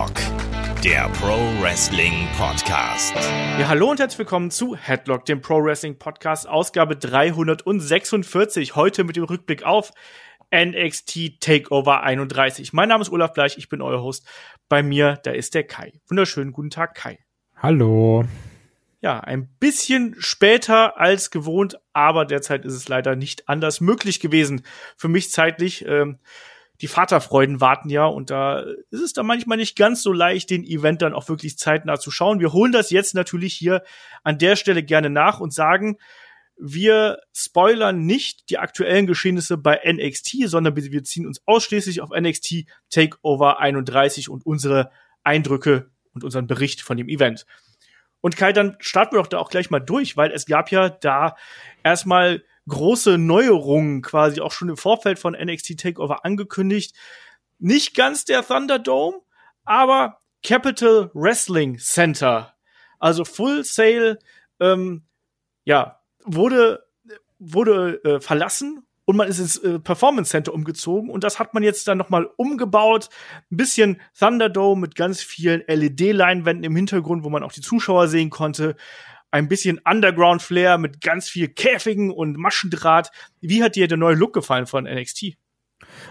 Headlock, der Pro Wrestling Podcast. Ja, hallo und herzlich willkommen zu Headlock, dem Pro Wrestling Podcast, Ausgabe 346. Heute mit dem Rückblick auf NXT Takeover 31. Mein Name ist Olaf Bleich, ich bin euer Host. Bei mir, da ist der Kai. Wunderschönen guten Tag, Kai. Hallo. Ja, ein bisschen später als gewohnt, aber derzeit ist es leider nicht anders möglich gewesen. Für mich zeitlich. Ähm, die Vaterfreuden warten ja und da ist es dann manchmal nicht ganz so leicht, den Event dann auch wirklich zeitnah zu schauen. Wir holen das jetzt natürlich hier an der Stelle gerne nach und sagen, wir spoilern nicht die aktuellen Geschehnisse bei NXT, sondern wir ziehen uns ausschließlich auf NXT Takeover 31 und unsere Eindrücke und unseren Bericht von dem Event. Und Kai, dann starten wir doch da auch gleich mal durch, weil es gab ja da erstmal große Neuerungen quasi auch schon im Vorfeld von NXT Takeover angekündigt. Nicht ganz der Thunderdome, aber Capital Wrestling Center. Also Full Sail, ähm, ja, wurde, wurde äh, verlassen und man ist ins äh, Performance Center umgezogen und das hat man jetzt dann nochmal umgebaut. Ein bisschen Thunderdome mit ganz vielen LED-Leinwänden im Hintergrund, wo man auch die Zuschauer sehen konnte. Ein bisschen Underground Flair mit ganz viel Käfigen und Maschendraht. Wie hat dir der neue Look gefallen von NXT?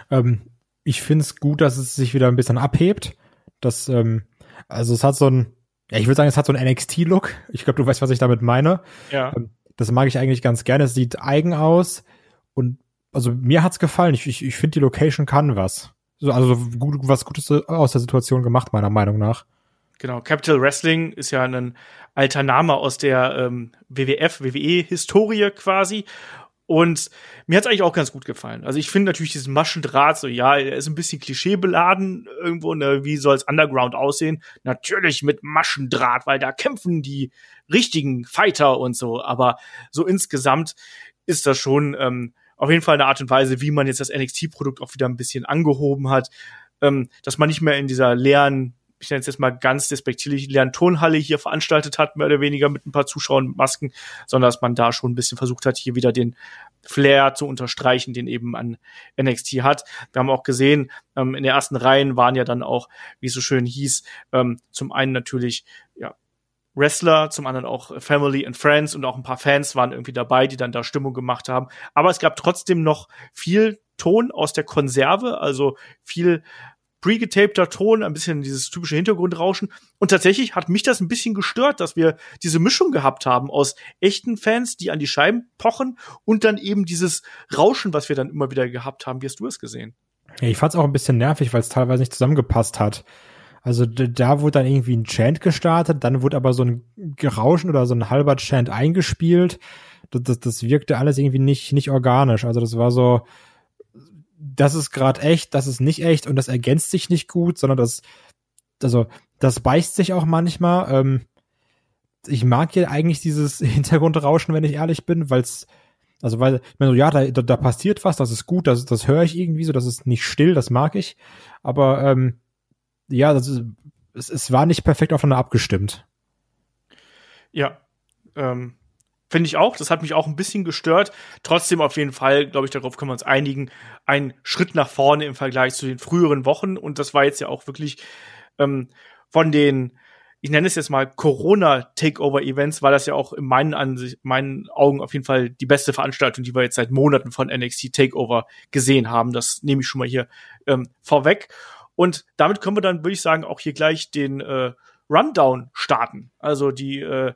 Ähm, ich finde es gut, dass es sich wieder ein bisschen abhebt. Das, ähm, also es hat so ein, ja, ich würde sagen, es hat so einen NXT-Look. Ich glaube, du weißt, was ich damit meine. Ja. Ähm, das mag ich eigentlich ganz gerne. Es sieht eigen aus und also mir hat's gefallen. Ich, ich, ich finde, die Location kann was. So, also gut, was Gutes aus der Situation gemacht, meiner Meinung nach. Genau, Capital Wrestling ist ja ein alter Name aus der ähm, WWF, WWE-Historie quasi. Und mir hat's eigentlich auch ganz gut gefallen. Also ich finde natürlich diesen Maschendraht so, ja, er ist ein bisschen klischeebeladen irgendwo, ne, wie soll's Underground aussehen? Natürlich mit Maschendraht, weil da kämpfen die richtigen Fighter und so. Aber so insgesamt ist das schon ähm, auf jeden Fall eine Art und Weise, wie man jetzt das NXT-Produkt auch wieder ein bisschen angehoben hat, ähm, dass man nicht mehr in dieser leeren ich nenne es jetzt mal ganz despektierlich, leeren Turnhalle hier veranstaltet hat, mehr oder weniger mit ein paar Zuschauern mit Masken, sondern dass man da schon ein bisschen versucht hat, hier wieder den Flair zu unterstreichen, den eben an NXT hat. Wir haben auch gesehen, ähm, in den ersten Reihen waren ja dann auch, wie es so schön hieß, ähm, zum einen natürlich, ja, Wrestler, zum anderen auch Family and Friends und auch ein paar Fans waren irgendwie dabei, die dann da Stimmung gemacht haben. Aber es gab trotzdem noch viel Ton aus der Konserve, also viel pre-getapter Ton, ein bisschen dieses typische Hintergrundrauschen. Und tatsächlich hat mich das ein bisschen gestört, dass wir diese Mischung gehabt haben aus echten Fans, die an die Scheiben pochen und dann eben dieses Rauschen, was wir dann immer wieder gehabt haben. Wie hast du es gesehen? Ja, ich fand es auch ein bisschen nervig, weil es teilweise nicht zusammengepasst hat. Also da wurde dann irgendwie ein Chant gestartet, dann wurde aber so ein Rauschen oder so ein halber Chant eingespielt. Das, das, das wirkte alles irgendwie nicht, nicht organisch. Also das war so, das ist gerade echt, das ist nicht echt und das ergänzt sich nicht gut, sondern das, also das beißt sich auch manchmal. Ähm, ich mag ja eigentlich dieses Hintergrundrauschen, wenn ich ehrlich bin, weil es also weil, ich meine so, ja, da, da, da passiert was, das ist gut, das, das höre ich irgendwie so, das ist nicht still, das mag ich. Aber ähm, ja, das ist, es, es war nicht perfekt aufeinander abgestimmt. Ja, ähm, Finde ich auch. Das hat mich auch ein bisschen gestört. Trotzdem auf jeden Fall, glaube ich, darauf können wir uns einigen, ein Schritt nach vorne im Vergleich zu den früheren Wochen. Und das war jetzt ja auch wirklich ähm, von den, ich nenne es jetzt mal Corona-Takeover-Events, war das ja auch in meinen, Ansicht, meinen Augen auf jeden Fall die beste Veranstaltung, die wir jetzt seit Monaten von NXT Takeover gesehen haben. Das nehme ich schon mal hier ähm, vorweg. Und damit können wir dann, würde ich sagen, auch hier gleich den äh, Rundown starten. Also die äh,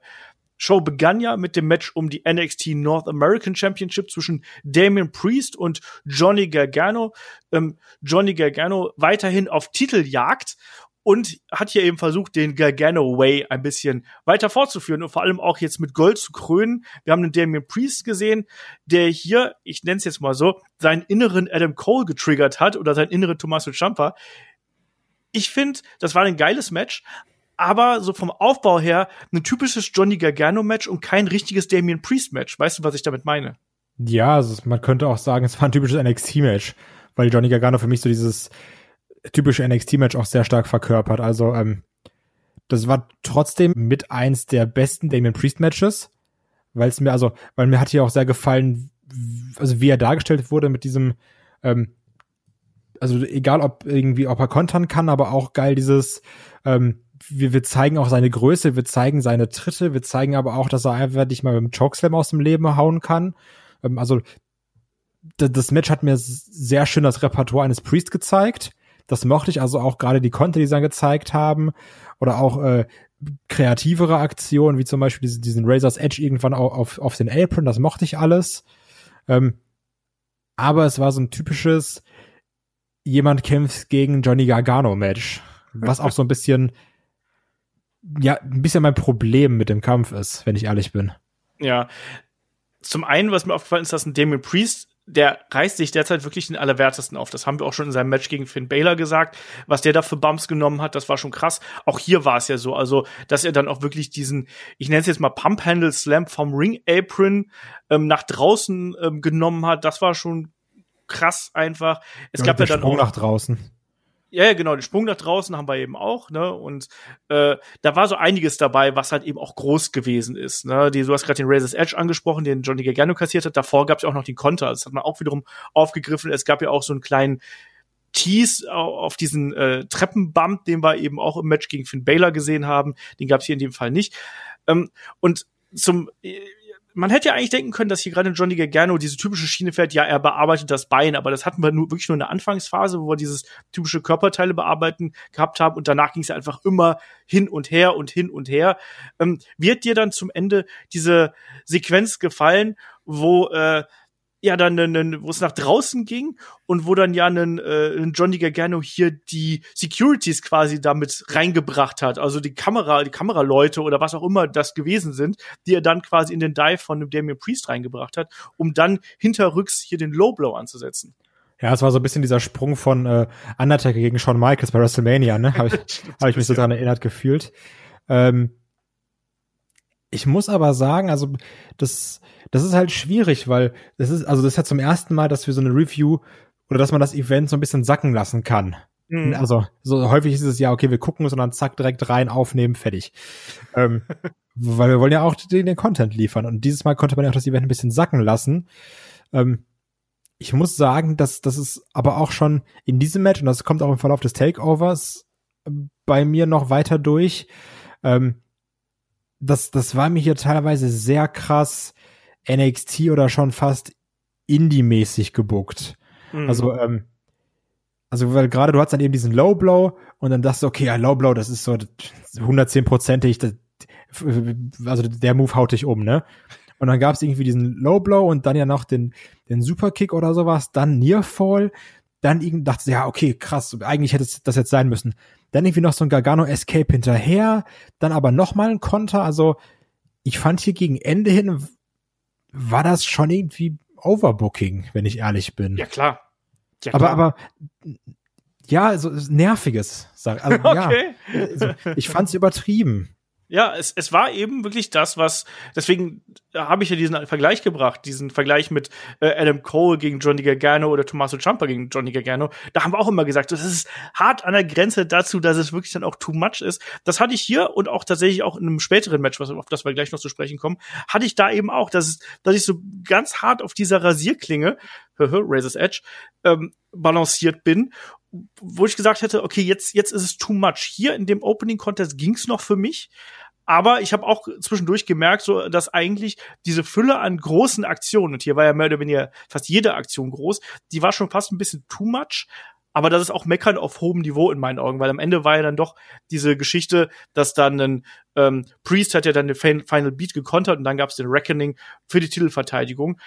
Show begann ja mit dem Match um die NXT North American Championship zwischen Damien Priest und Johnny Gargano. Ähm, Johnny Gargano weiterhin auf Titeljagd und hat hier eben versucht, den Gargano Way ein bisschen weiter fortzuführen und vor allem auch jetzt mit Gold zu krönen. Wir haben den Damien Priest gesehen, der hier, ich nenne es jetzt mal so, seinen inneren Adam Cole getriggert hat oder seinen inneren Tommaso Ciampa. Ich finde, das war ein geiles Match, aber so vom Aufbau her ein typisches Johnny Gargano-Match und kein richtiges Damien Priest-Match. Weißt du, was ich damit meine? Ja, also man könnte auch sagen, es war ein typisches NXT-Match, weil Johnny Gargano für mich so dieses typische NXT-Match auch sehr stark verkörpert. Also, ähm, das war trotzdem mit eins der besten Damien Priest-Matches, weil es mir, also, weil mir hat hier auch sehr gefallen, also wie er dargestellt wurde mit diesem, ähm, also egal ob irgendwie, ob er kontern kann, aber auch geil dieses, ähm, wir, wir zeigen auch seine Größe, wir zeigen seine Tritte, wir zeigen aber auch, dass er einfach nicht mal mit dem Chokeslam aus dem Leben hauen kann. Ähm, also das Match hat mir sehr schön das Repertoire eines Priest gezeigt. Das mochte ich also auch gerade die Konter, die sie dann gezeigt haben oder auch äh, kreativere Aktionen, wie zum Beispiel diesen, diesen Razor's Edge irgendwann auf, auf, auf den Apron, das mochte ich alles. Ähm, aber es war so ein typisches jemand kämpft gegen Johnny Gargano Match, was auch so ein bisschen ja, ein bisschen mein Problem mit dem Kampf ist, wenn ich ehrlich bin. Ja. Zum einen, was mir aufgefallen ist, dass ein Damien Priest der reißt sich derzeit wirklich den Allerwertesten auf. Das haben wir auch schon in seinem Match gegen Finn Baylor gesagt. Was der da für Bumps genommen hat, das war schon krass. Auch hier war es ja so, also, dass er dann auch wirklich diesen, ich nenne es jetzt mal Pump Handle Slam vom Ring Apron ähm, nach draußen ähm, genommen hat. Das war schon krass einfach. Es ja, gab ja dann Sprung auch nach draußen. Ja, ja, genau, den Sprung nach draußen haben wir eben auch, ne? Und äh, da war so einiges dabei, was halt eben auch groß gewesen ist. Ne? Die, du hast gerade den Razor's Edge angesprochen, den Johnny Gargano kassiert hat. Davor gab es ja auch noch den Konter. Das hat man auch wiederum aufgegriffen. Es gab ja auch so einen kleinen Tease auf diesen äh, Treppenbump, den wir eben auch im Match gegen Finn Baylor gesehen haben. Den gab es hier in dem Fall nicht. Ähm, und zum man hätte ja eigentlich denken können, dass hier gerade Johnny Gargano diese typische Schiene fährt, ja, er bearbeitet das Bein, aber das hatten wir nur wirklich nur in der Anfangsphase, wo wir dieses typische Körperteile bearbeiten gehabt haben und danach ging es ja einfach immer hin und her und hin und her. Ähm, wird dir dann zum Ende diese Sequenz gefallen, wo äh, ja dann, wo es nach draußen ging und wo dann ja ein, äh, ein Johnny Gargano hier die Securities quasi damit reingebracht hat, also die Kamera, die Kameraleute oder was auch immer das gewesen sind, die er dann quasi in den Dive von dem Damien Priest reingebracht hat, um dann hinterrücks hier den Low Blow anzusetzen. Ja, es war so ein bisschen dieser Sprung von äh, Undertaker gegen Shawn Michaels bei WrestleMania, ne? Habe ich, hab ich mich so dran erinnert gefühlt. Ähm, ich muss aber sagen, also das das ist halt schwierig, weil das ist, also das ist ja zum ersten Mal, dass wir so eine Review oder dass man das Event so ein bisschen sacken lassen kann. Mhm. Also so häufig ist es ja, okay, wir gucken es und dann zack, direkt rein, aufnehmen, fertig. ähm, weil wir wollen ja auch den, den, Content liefern. Und dieses Mal konnte man ja auch das Event ein bisschen sacken lassen. Ähm, ich muss sagen, dass das ist aber auch schon in diesem Match, und das kommt auch im Verlauf des Takeovers bei mir noch weiter durch, ähm, das, das war mir hier teilweise sehr krass NXT oder schon fast Indie-mäßig gebuckt. Mhm. Also, ähm, also weil gerade du hast dann eben diesen Low Blow und dann dachtest du, okay, ja, Low Blow, das ist so 110-prozentig, also der Move haut dich um, ne? Und dann gab es irgendwie diesen Low Blow und dann ja noch den, den Superkick oder sowas, dann Nearfall, dann irgendwie dachte ja, okay, krass, eigentlich hätte das jetzt sein müssen. Dann irgendwie noch so ein Gargano Escape hinterher, dann aber noch mal ein Konter, also ich fand hier gegen Ende hin war das schon irgendwie Overbooking, wenn ich ehrlich bin. Ja, klar. Ja, klar. Aber, aber, ja, so nerviges, sag, also, okay. ja. Also, ich fand's übertrieben. Ja, es, es war eben wirklich das, was, deswegen habe ich ja diesen Vergleich gebracht, diesen Vergleich mit äh, Adam Cole gegen Johnny Gargano oder Tommaso Ciampa gegen Johnny Gargano. Da haben wir auch immer gesagt, das ist hart an der Grenze dazu, dass es wirklich dann auch too much ist. Das hatte ich hier und auch tatsächlich auch in einem späteren Match, was, auf das wir gleich noch zu sprechen kommen, hatte ich da eben auch, dass, dass ich so ganz hart auf dieser Rasierklinge, Razor's Edge, ähm, balanciert bin wo ich gesagt hätte, okay, jetzt, jetzt ist es too much. Hier in dem Opening Contest ging's noch für mich, aber ich habe auch zwischendurch gemerkt, so dass eigentlich diese Fülle an großen Aktionen, und hier war ja mehr oder weniger fast jede Aktion groß, die war schon fast ein bisschen too much. Aber das ist auch Meckern auf hohem Niveau in meinen Augen, weil am Ende war ja dann doch diese Geschichte, dass dann ein ähm, Priest hat ja dann den Final Beat gekontert und dann gab es den Reckoning für die Titelverteidigung.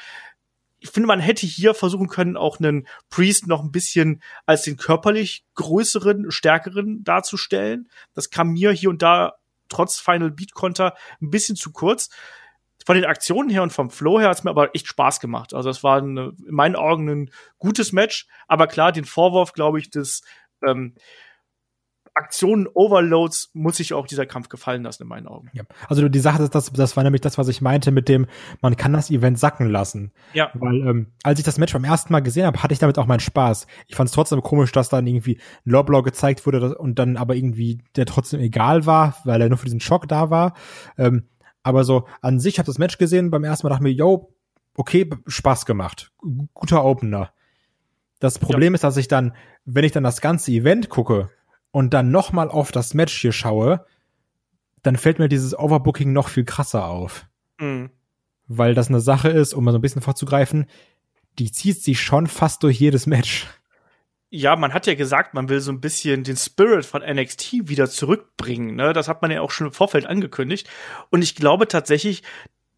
Ich finde, man hätte hier versuchen können, auch einen Priest noch ein bisschen als den körperlich größeren, stärkeren darzustellen. Das kam mir hier und da trotz Final Beat Konter ein bisschen zu kurz. Von den Aktionen her und vom Flow her hat es mir aber echt Spaß gemacht. Also es war eine, in meinen Augen ein gutes Match, aber klar, den Vorwurf, glaube ich, des ähm, Aktionen, Overloads muss sich auch dieser Kampf gefallen lassen, in meinen Augen. Ja. Also die Sache ist, das, das war nämlich das, was ich meinte mit dem, man kann das Event sacken lassen. Ja. Weil, ähm, als ich das Match beim ersten Mal gesehen habe, hatte ich damit auch meinen Spaß. Ich fand es trotzdem komisch, dass dann irgendwie ein Loblaw gezeigt wurde und dann aber irgendwie der trotzdem egal war, weil er nur für diesen Schock da war. Ähm, aber so an sich habe das Match gesehen beim ersten Mal dachte mir, yo, okay, Spaß gemacht. Guter Opener. Das Problem ja. ist, dass ich dann, wenn ich dann das ganze Event gucke und dann noch mal auf das Match hier schaue, dann fällt mir dieses Overbooking noch viel krasser auf. Mhm. Weil das eine Sache ist, um mal so ein bisschen vorzugreifen, die zieht sich schon fast durch jedes Match. Ja, man hat ja gesagt, man will so ein bisschen den Spirit von NXT wieder zurückbringen. Ne? Das hat man ja auch schon im Vorfeld angekündigt. Und ich glaube tatsächlich,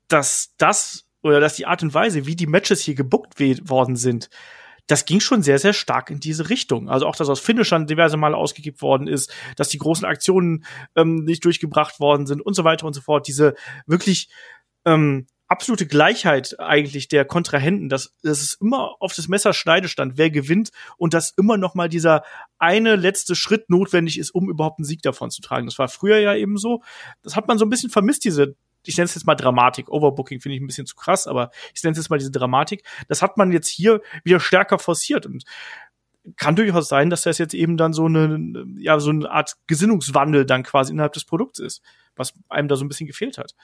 dass das oder dass die Art und Weise, wie die Matches hier gebuckt worden sind, das ging schon sehr, sehr stark in diese Richtung. Also auch, dass aus Finishern diverse Male ausgegeben worden ist, dass die großen Aktionen ähm, nicht durchgebracht worden sind und so weiter und so fort. Diese wirklich ähm, absolute Gleichheit eigentlich der Kontrahenten, dass, dass es immer auf das Messer Schneide stand, wer gewinnt und dass immer noch mal dieser eine letzte Schritt notwendig ist, um überhaupt einen Sieg davon zu tragen. Das war früher ja eben so. Das hat man so ein bisschen vermisst, diese ich nenne es jetzt mal Dramatik. Overbooking finde ich ein bisschen zu krass, aber ich nenne es jetzt mal diese Dramatik. Das hat man jetzt hier wieder stärker forciert und kann durchaus sein, dass das jetzt eben dann so eine, ja, so eine Art Gesinnungswandel dann quasi innerhalb des Produkts ist, was einem da so ein bisschen gefehlt hat.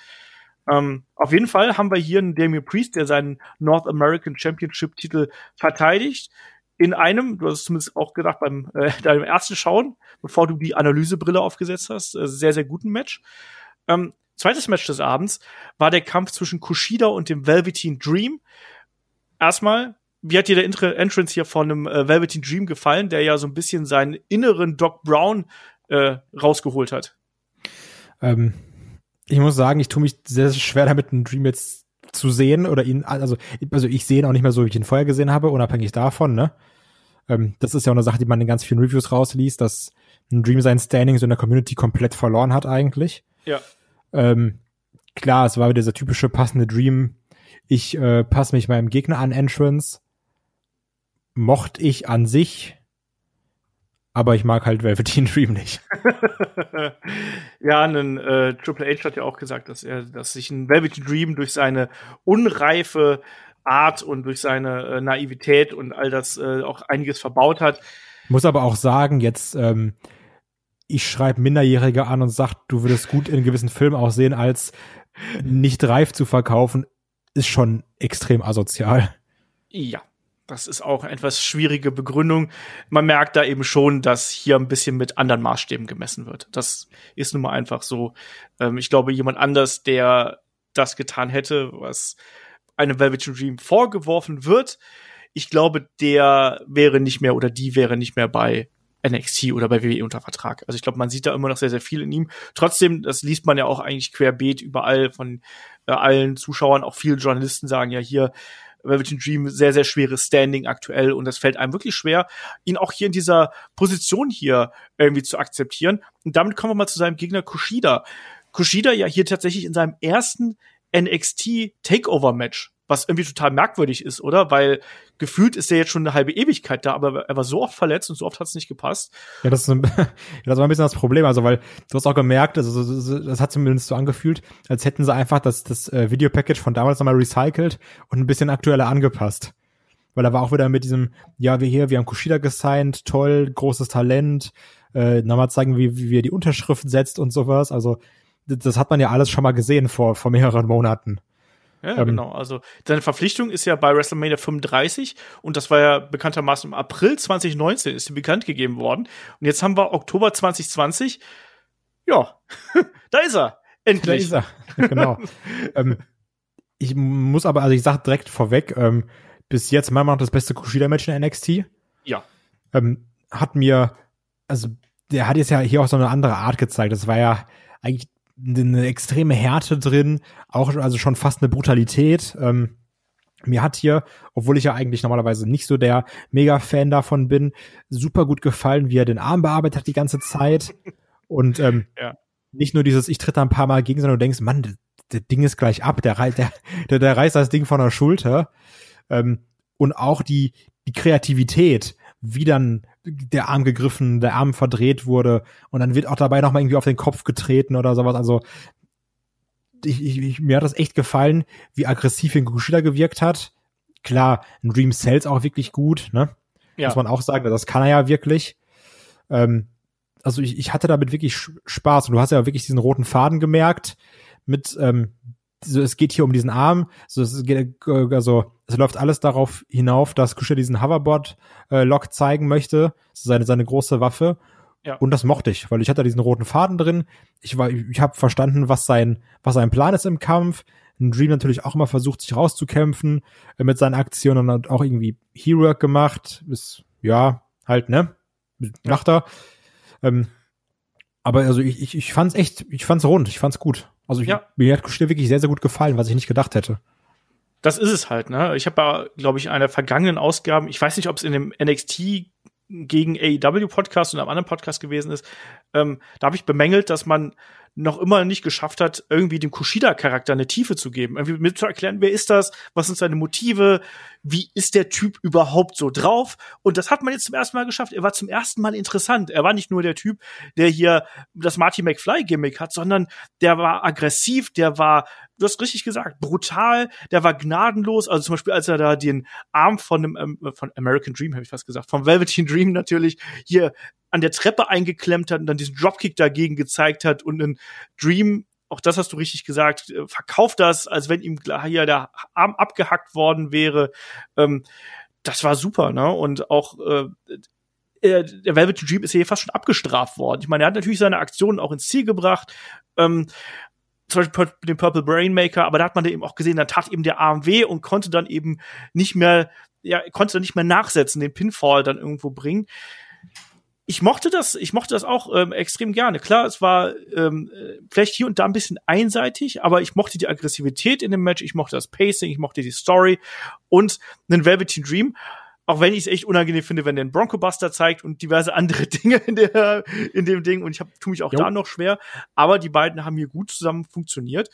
Ähm, auf jeden Fall haben wir hier einen Damien Priest, der seinen North American Championship Titel verteidigt. In einem, du hast es zumindest auch gedacht beim äh, deinem ersten Schauen, bevor du die Analysebrille aufgesetzt hast, äh, sehr, sehr guten Match. Ähm, zweites Match des Abends war der Kampf zwischen Kushida und dem Velveteen Dream. Erstmal, wie hat dir der Intro Entrance hier von einem äh, Velveteen Dream gefallen, der ja so ein bisschen seinen inneren Doc Brown äh, rausgeholt hat? Ähm, ich muss sagen, ich tue mich sehr, sehr schwer damit, einen Dream jetzt zu sehen oder ihn, also, also ich sehe ihn auch nicht mehr so, wie ich ihn vorher gesehen habe, unabhängig davon, ne? Ähm, das ist ja auch eine Sache, die man in ganz vielen Reviews rausliest, dass ein Dream sein Standing so in der Community komplett verloren hat eigentlich. Ja. Ähm, klar, es war wieder dieser typische passende Dream. Ich äh, passe mich meinem Gegner an Entrance. Mochte ich an sich, aber ich mag halt Velveteen Dream nicht. ja, ein äh, Triple H hat ja auch gesagt, dass er, dass sich ein Velveteen Dream durch seine unreife Art und durch seine äh, Naivität und all das äh, auch einiges verbaut hat. Muss aber auch sagen, jetzt ähm, ich schreibe Minderjährige an und sag, du würdest gut in gewissen Filmen aussehen, als nicht reif zu verkaufen, ist schon extrem asozial. Ja, das ist auch eine etwas schwierige Begründung. Man merkt da eben schon, dass hier ein bisschen mit anderen Maßstäben gemessen wird. Das ist nun mal einfach so. Ähm, ich glaube, jemand anders, der das getan hätte, was einem Velvet Dream vorgeworfen wird, ich glaube, der wäre nicht mehr oder die wäre nicht mehr bei NXT oder bei WWE unter Vertrag. Also ich glaube, man sieht da immer noch sehr, sehr viel in ihm. Trotzdem, das liest man ja auch eigentlich querbeet überall von äh, allen Zuschauern, auch viele Journalisten sagen ja hier, Velvet Dream sehr, sehr schweres Standing aktuell und das fällt einem wirklich schwer, ihn auch hier in dieser Position hier irgendwie zu akzeptieren. Und damit kommen wir mal zu seinem Gegner Kushida. Kushida ja hier tatsächlich in seinem ersten NXT Takeover Match was irgendwie total merkwürdig ist, oder? Weil gefühlt ist er jetzt schon eine halbe Ewigkeit da, aber er war so oft verletzt und so oft hat es nicht gepasst. Ja, das, ist ein, das war ein bisschen das Problem, also weil du hast auch gemerkt, also das hat zumindest so angefühlt, als hätten sie einfach das, das äh, Videopackage von damals nochmal recycelt und ein bisschen aktueller angepasst. Weil er war auch wieder mit diesem, ja, wir hier, wir haben Kushida gesigned, toll, großes Talent, äh, nochmal zeigen, wie, wie er die Unterschrift setzt und sowas. Also das hat man ja alles schon mal gesehen vor, vor mehreren Monaten. Ja, ähm, genau. Also seine Verpflichtung ist ja bei WrestleMania 35 und das war ja bekanntermaßen im April 2019 ist sie bekannt gegeben worden. Und jetzt haben wir Oktober 2020. Ja, da ist er. Endlich. Da ist er. genau. ähm, ich muss aber, also ich sag direkt vorweg, ähm, bis jetzt meiner Meinung nach das beste Kushida-Match in NXT. Ja. Ähm, hat mir, also der hat jetzt ja hier auch so eine andere Art gezeigt. Das war ja eigentlich eine extreme Härte drin, auch also schon fast eine Brutalität. Ähm, mir hat hier, obwohl ich ja eigentlich normalerweise nicht so der Mega-Fan davon bin, super gut gefallen, wie er den Arm bearbeitet hat die ganze Zeit. Und ähm, ja. nicht nur dieses, ich tritt da ein paar Mal gegen, sondern du denkst, Mann, das Ding ist gleich ab, der, der, der, der reißt das Ding von der Schulter. Ähm, und auch die, die Kreativität, wie dann der Arm gegriffen, der Arm verdreht wurde und dann wird auch dabei nochmal irgendwie auf den Kopf getreten oder sowas. Also ich, ich, ich, mir hat das echt gefallen, wie aggressiv in Kushida gewirkt hat. Klar, ein Dream sells auch wirklich gut, ne? Ja. Muss man auch sagen, das kann er ja wirklich. Ähm, also ich, ich hatte damit wirklich Spaß und du hast ja wirklich diesen roten Faden gemerkt mit ähm, so, es geht hier um diesen Arm, so, es geht, also, es läuft alles darauf hinauf, dass Kushida diesen Hoverboard-Lock äh, zeigen möchte, so seine, seine große Waffe. Ja. Und das mochte ich, weil ich hatte diesen roten Faden drin. Ich war, ich habe verstanden, was sein, was sein Plan ist im Kampf. Ein Dream natürlich auch immer versucht, sich rauszukämpfen äh, mit seinen Aktionen und hat auch irgendwie Hero gemacht. Ist, ja, halt, ne? Macht er. Ähm, aber also ich, ich, ich fand's echt, ich fand's rund, ich fand's gut. Also ich, ja. mir hat Kushida wirklich sehr, sehr gut gefallen, was ich nicht gedacht hätte. Das ist es halt, ne? Ich habe, glaube ich, einer vergangenen Ausgaben, ich weiß nicht, ob es in dem NXT gegen AEW Podcast und einem anderen Podcast gewesen ist, ähm, da habe ich bemängelt, dass man noch immer nicht geschafft hat, irgendwie dem Kushida-Charakter eine Tiefe zu geben. Irgendwie mit zu erklären, wer ist das, was sind seine Motive, wie ist der Typ überhaupt so drauf. Und das hat man jetzt zum ersten Mal geschafft. Er war zum ersten Mal interessant. Er war nicht nur der Typ, der hier das Marty McFly-Gimmick hat, sondern der war aggressiv, der war du hast richtig gesagt, brutal, der war gnadenlos. Also zum Beispiel, als er da den Arm von dem ähm, von American Dream, habe ich fast gesagt, vom Velveteen Dream natürlich hier an der Treppe eingeklemmt hat und dann diesen Dropkick dagegen gezeigt hat und ein Dream auch das hast du richtig gesagt, äh, verkauft das, als wenn ihm hier der Arm abgehackt worden wäre. Ähm, das war super, ne? Und auch äh, der Velvet Dream ist hier fast schon abgestraft worden. Ich meine, er hat natürlich seine Aktionen auch ins Ziel gebracht. Ähm, zum Beispiel den Purple Brainmaker, aber da hat man eben auch gesehen, da tat eben der Arm weh und konnte dann eben nicht mehr, ja, konnte dann nicht mehr nachsetzen, den Pinfall dann irgendwo bringen ich mochte das, ich mochte das auch ähm, extrem gerne. Klar, es war ähm, vielleicht hier und da ein bisschen einseitig, aber ich mochte die Aggressivität in dem Match, ich mochte das Pacing, ich mochte die Story und einen Velveteen Dream. Auch wenn ich es echt unangenehm finde, wenn der einen Bronco Buster zeigt und diverse andere Dinge in, der, in dem Ding. Und ich hab, tu mich auch jo. da noch schwer. Aber die beiden haben hier gut zusammen funktioniert.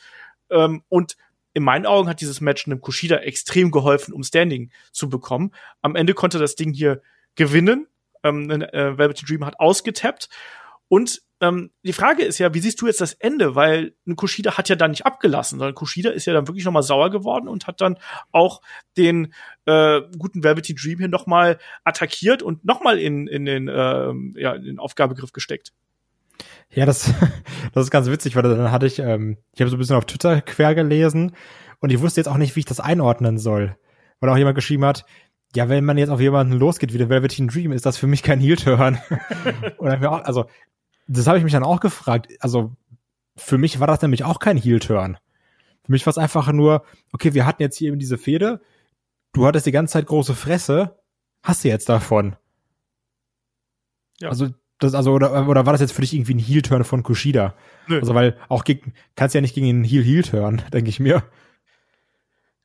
Ähm, und in meinen Augen hat dieses Match einem Kushida extrem geholfen, um Standing zu bekommen. Am Ende konnte das Ding hier gewinnen ähm, äh, Velvet Dream hat ausgetappt. Und ähm, die Frage ist ja, wie siehst du jetzt das Ende? Weil ein Kushida hat ja dann nicht abgelassen, sondern Kushida ist ja dann wirklich noch mal sauer geworden und hat dann auch den äh, guten Velvety Dream hier noch mal attackiert und noch mal in, in, den, äh, ja, in den Aufgabegriff gesteckt. Ja, das, das ist ganz witzig, weil dann hatte ich, ähm, ich habe so ein bisschen auf Twitter quer gelesen und ich wusste jetzt auch nicht, wie ich das einordnen soll. Weil auch jemand geschrieben hat, ja, wenn man jetzt auf jemanden losgeht wie der Velveteen Dream, ist das für mich kein Heel-Turn. also, das habe ich mich dann auch gefragt. Also, für mich war das nämlich auch kein Heel-Turn. Für mich war es einfach nur, okay, wir hatten jetzt hier eben diese Fehde, du hattest die ganze Zeit große Fresse, hast du jetzt davon. Ja. Also, das, also, oder, oder war das jetzt für dich irgendwie ein Heel-Turn von Kushida? Nö. Also, weil auch gegen, kannst ja nicht gegen einen Heel-Heel-Turn, denke ich mir.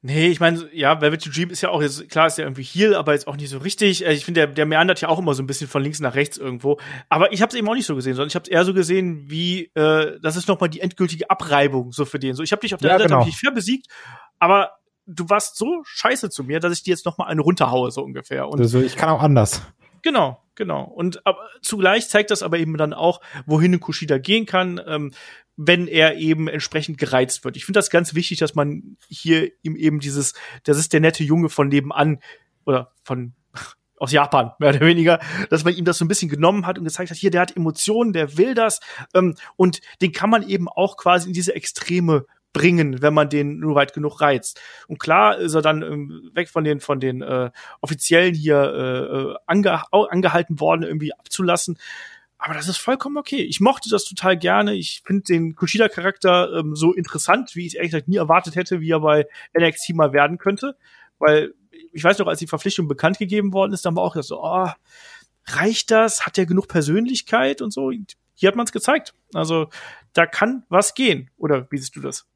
Nee, ich meine, ja, Velvet Dream ist ja auch jetzt, klar ist ja irgendwie Heal, aber jetzt auch nicht so richtig. Äh, ich finde, der, der meandert ja auch immer so ein bisschen von links nach rechts irgendwo. Aber ich habe es eben auch nicht so gesehen, sondern ich habe es eher so gesehen, wie äh, das ist nochmal die endgültige Abreibung so für den. So, ich habe dich auf der ja, Seite genau. nicht fair besiegt, aber du warst so scheiße zu mir, dass ich dir jetzt nochmal eine runterhaue, so ungefähr. Und also ich kann auch anders. Genau, genau. Und aber, zugleich zeigt das aber eben dann auch, wohin ein Kushida gehen kann, ähm, wenn er eben entsprechend gereizt wird. Ich finde das ganz wichtig, dass man hier ihm eben dieses, das ist der nette Junge von nebenan oder von aus Japan, mehr oder weniger, dass man ihm das so ein bisschen genommen hat und gezeigt hat, hier, der hat Emotionen, der will das ähm, und den kann man eben auch quasi in diese Extreme bringen, wenn man den nur weit genug reizt. Und klar ist er dann ähm, weg von den von den äh, Offiziellen hier äh, äh ange angehalten worden, irgendwie abzulassen. Aber das ist vollkommen okay. Ich mochte das total gerne. Ich finde den Kushida-Charakter ähm, so interessant, wie ich es ehrlich gesagt nie erwartet hätte, wie er bei NXT mal werden könnte. Weil ich weiß noch, als die Verpflichtung bekannt gegeben worden ist, dann war auch so, oh, reicht das? Hat der genug Persönlichkeit und so? Hier hat man es gezeigt. Also da kann was gehen. Oder wie siehst du das?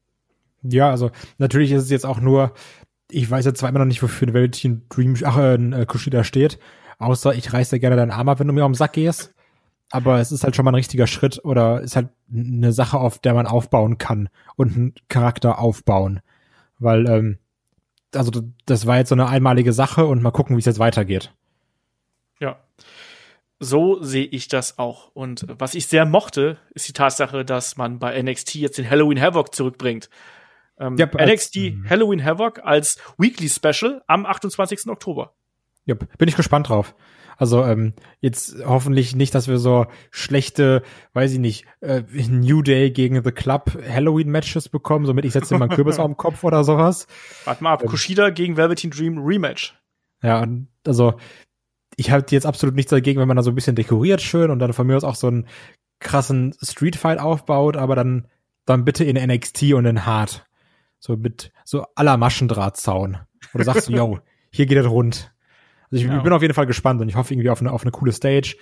Ja, also natürlich ist es jetzt auch nur, ich weiß jetzt immer noch nicht, wofür ein Velveteen Dream, ach, äh, Kushida steht, außer ich reiß dir gerne deinen Arm ab, wenn du mir um den Sack gehst. Aber es ist halt schon mal ein richtiger Schritt oder ist halt eine Sache, auf der man aufbauen kann und einen Charakter aufbauen. Weil, ähm, also das war jetzt so eine einmalige Sache und mal gucken, wie es jetzt weitergeht. Ja. So sehe ich das auch. Und was ich sehr mochte, ist die Tatsache, dass man bei NXT jetzt den Halloween Havoc zurückbringt. Ähm, ja, NXT als, Halloween Havoc als Weekly Special am 28. Oktober. Ja, bin ich gespannt drauf. Also ähm, jetzt hoffentlich nicht, dass wir so schlechte, weiß ich nicht, äh, New Day gegen The Club Halloween-Matches bekommen, somit ich setze dir mal einen Kürbis auf den Kopf oder sowas. Warte mal ab, ähm, Kushida gegen Velveteen Dream Rematch. Ja, also ich halte jetzt absolut nichts dagegen, wenn man da so ein bisschen dekoriert schön und dann von mir aus auch so einen krassen Streetfight aufbaut, aber dann dann bitte in NXT und in Hard. So mit so aller Maschendrahtzaun. Oder sagst du, yo, hier geht es rund. Also ich, ja. bin auf jeden Fall gespannt und ich hoffe irgendwie auf eine, auf eine coole Stage,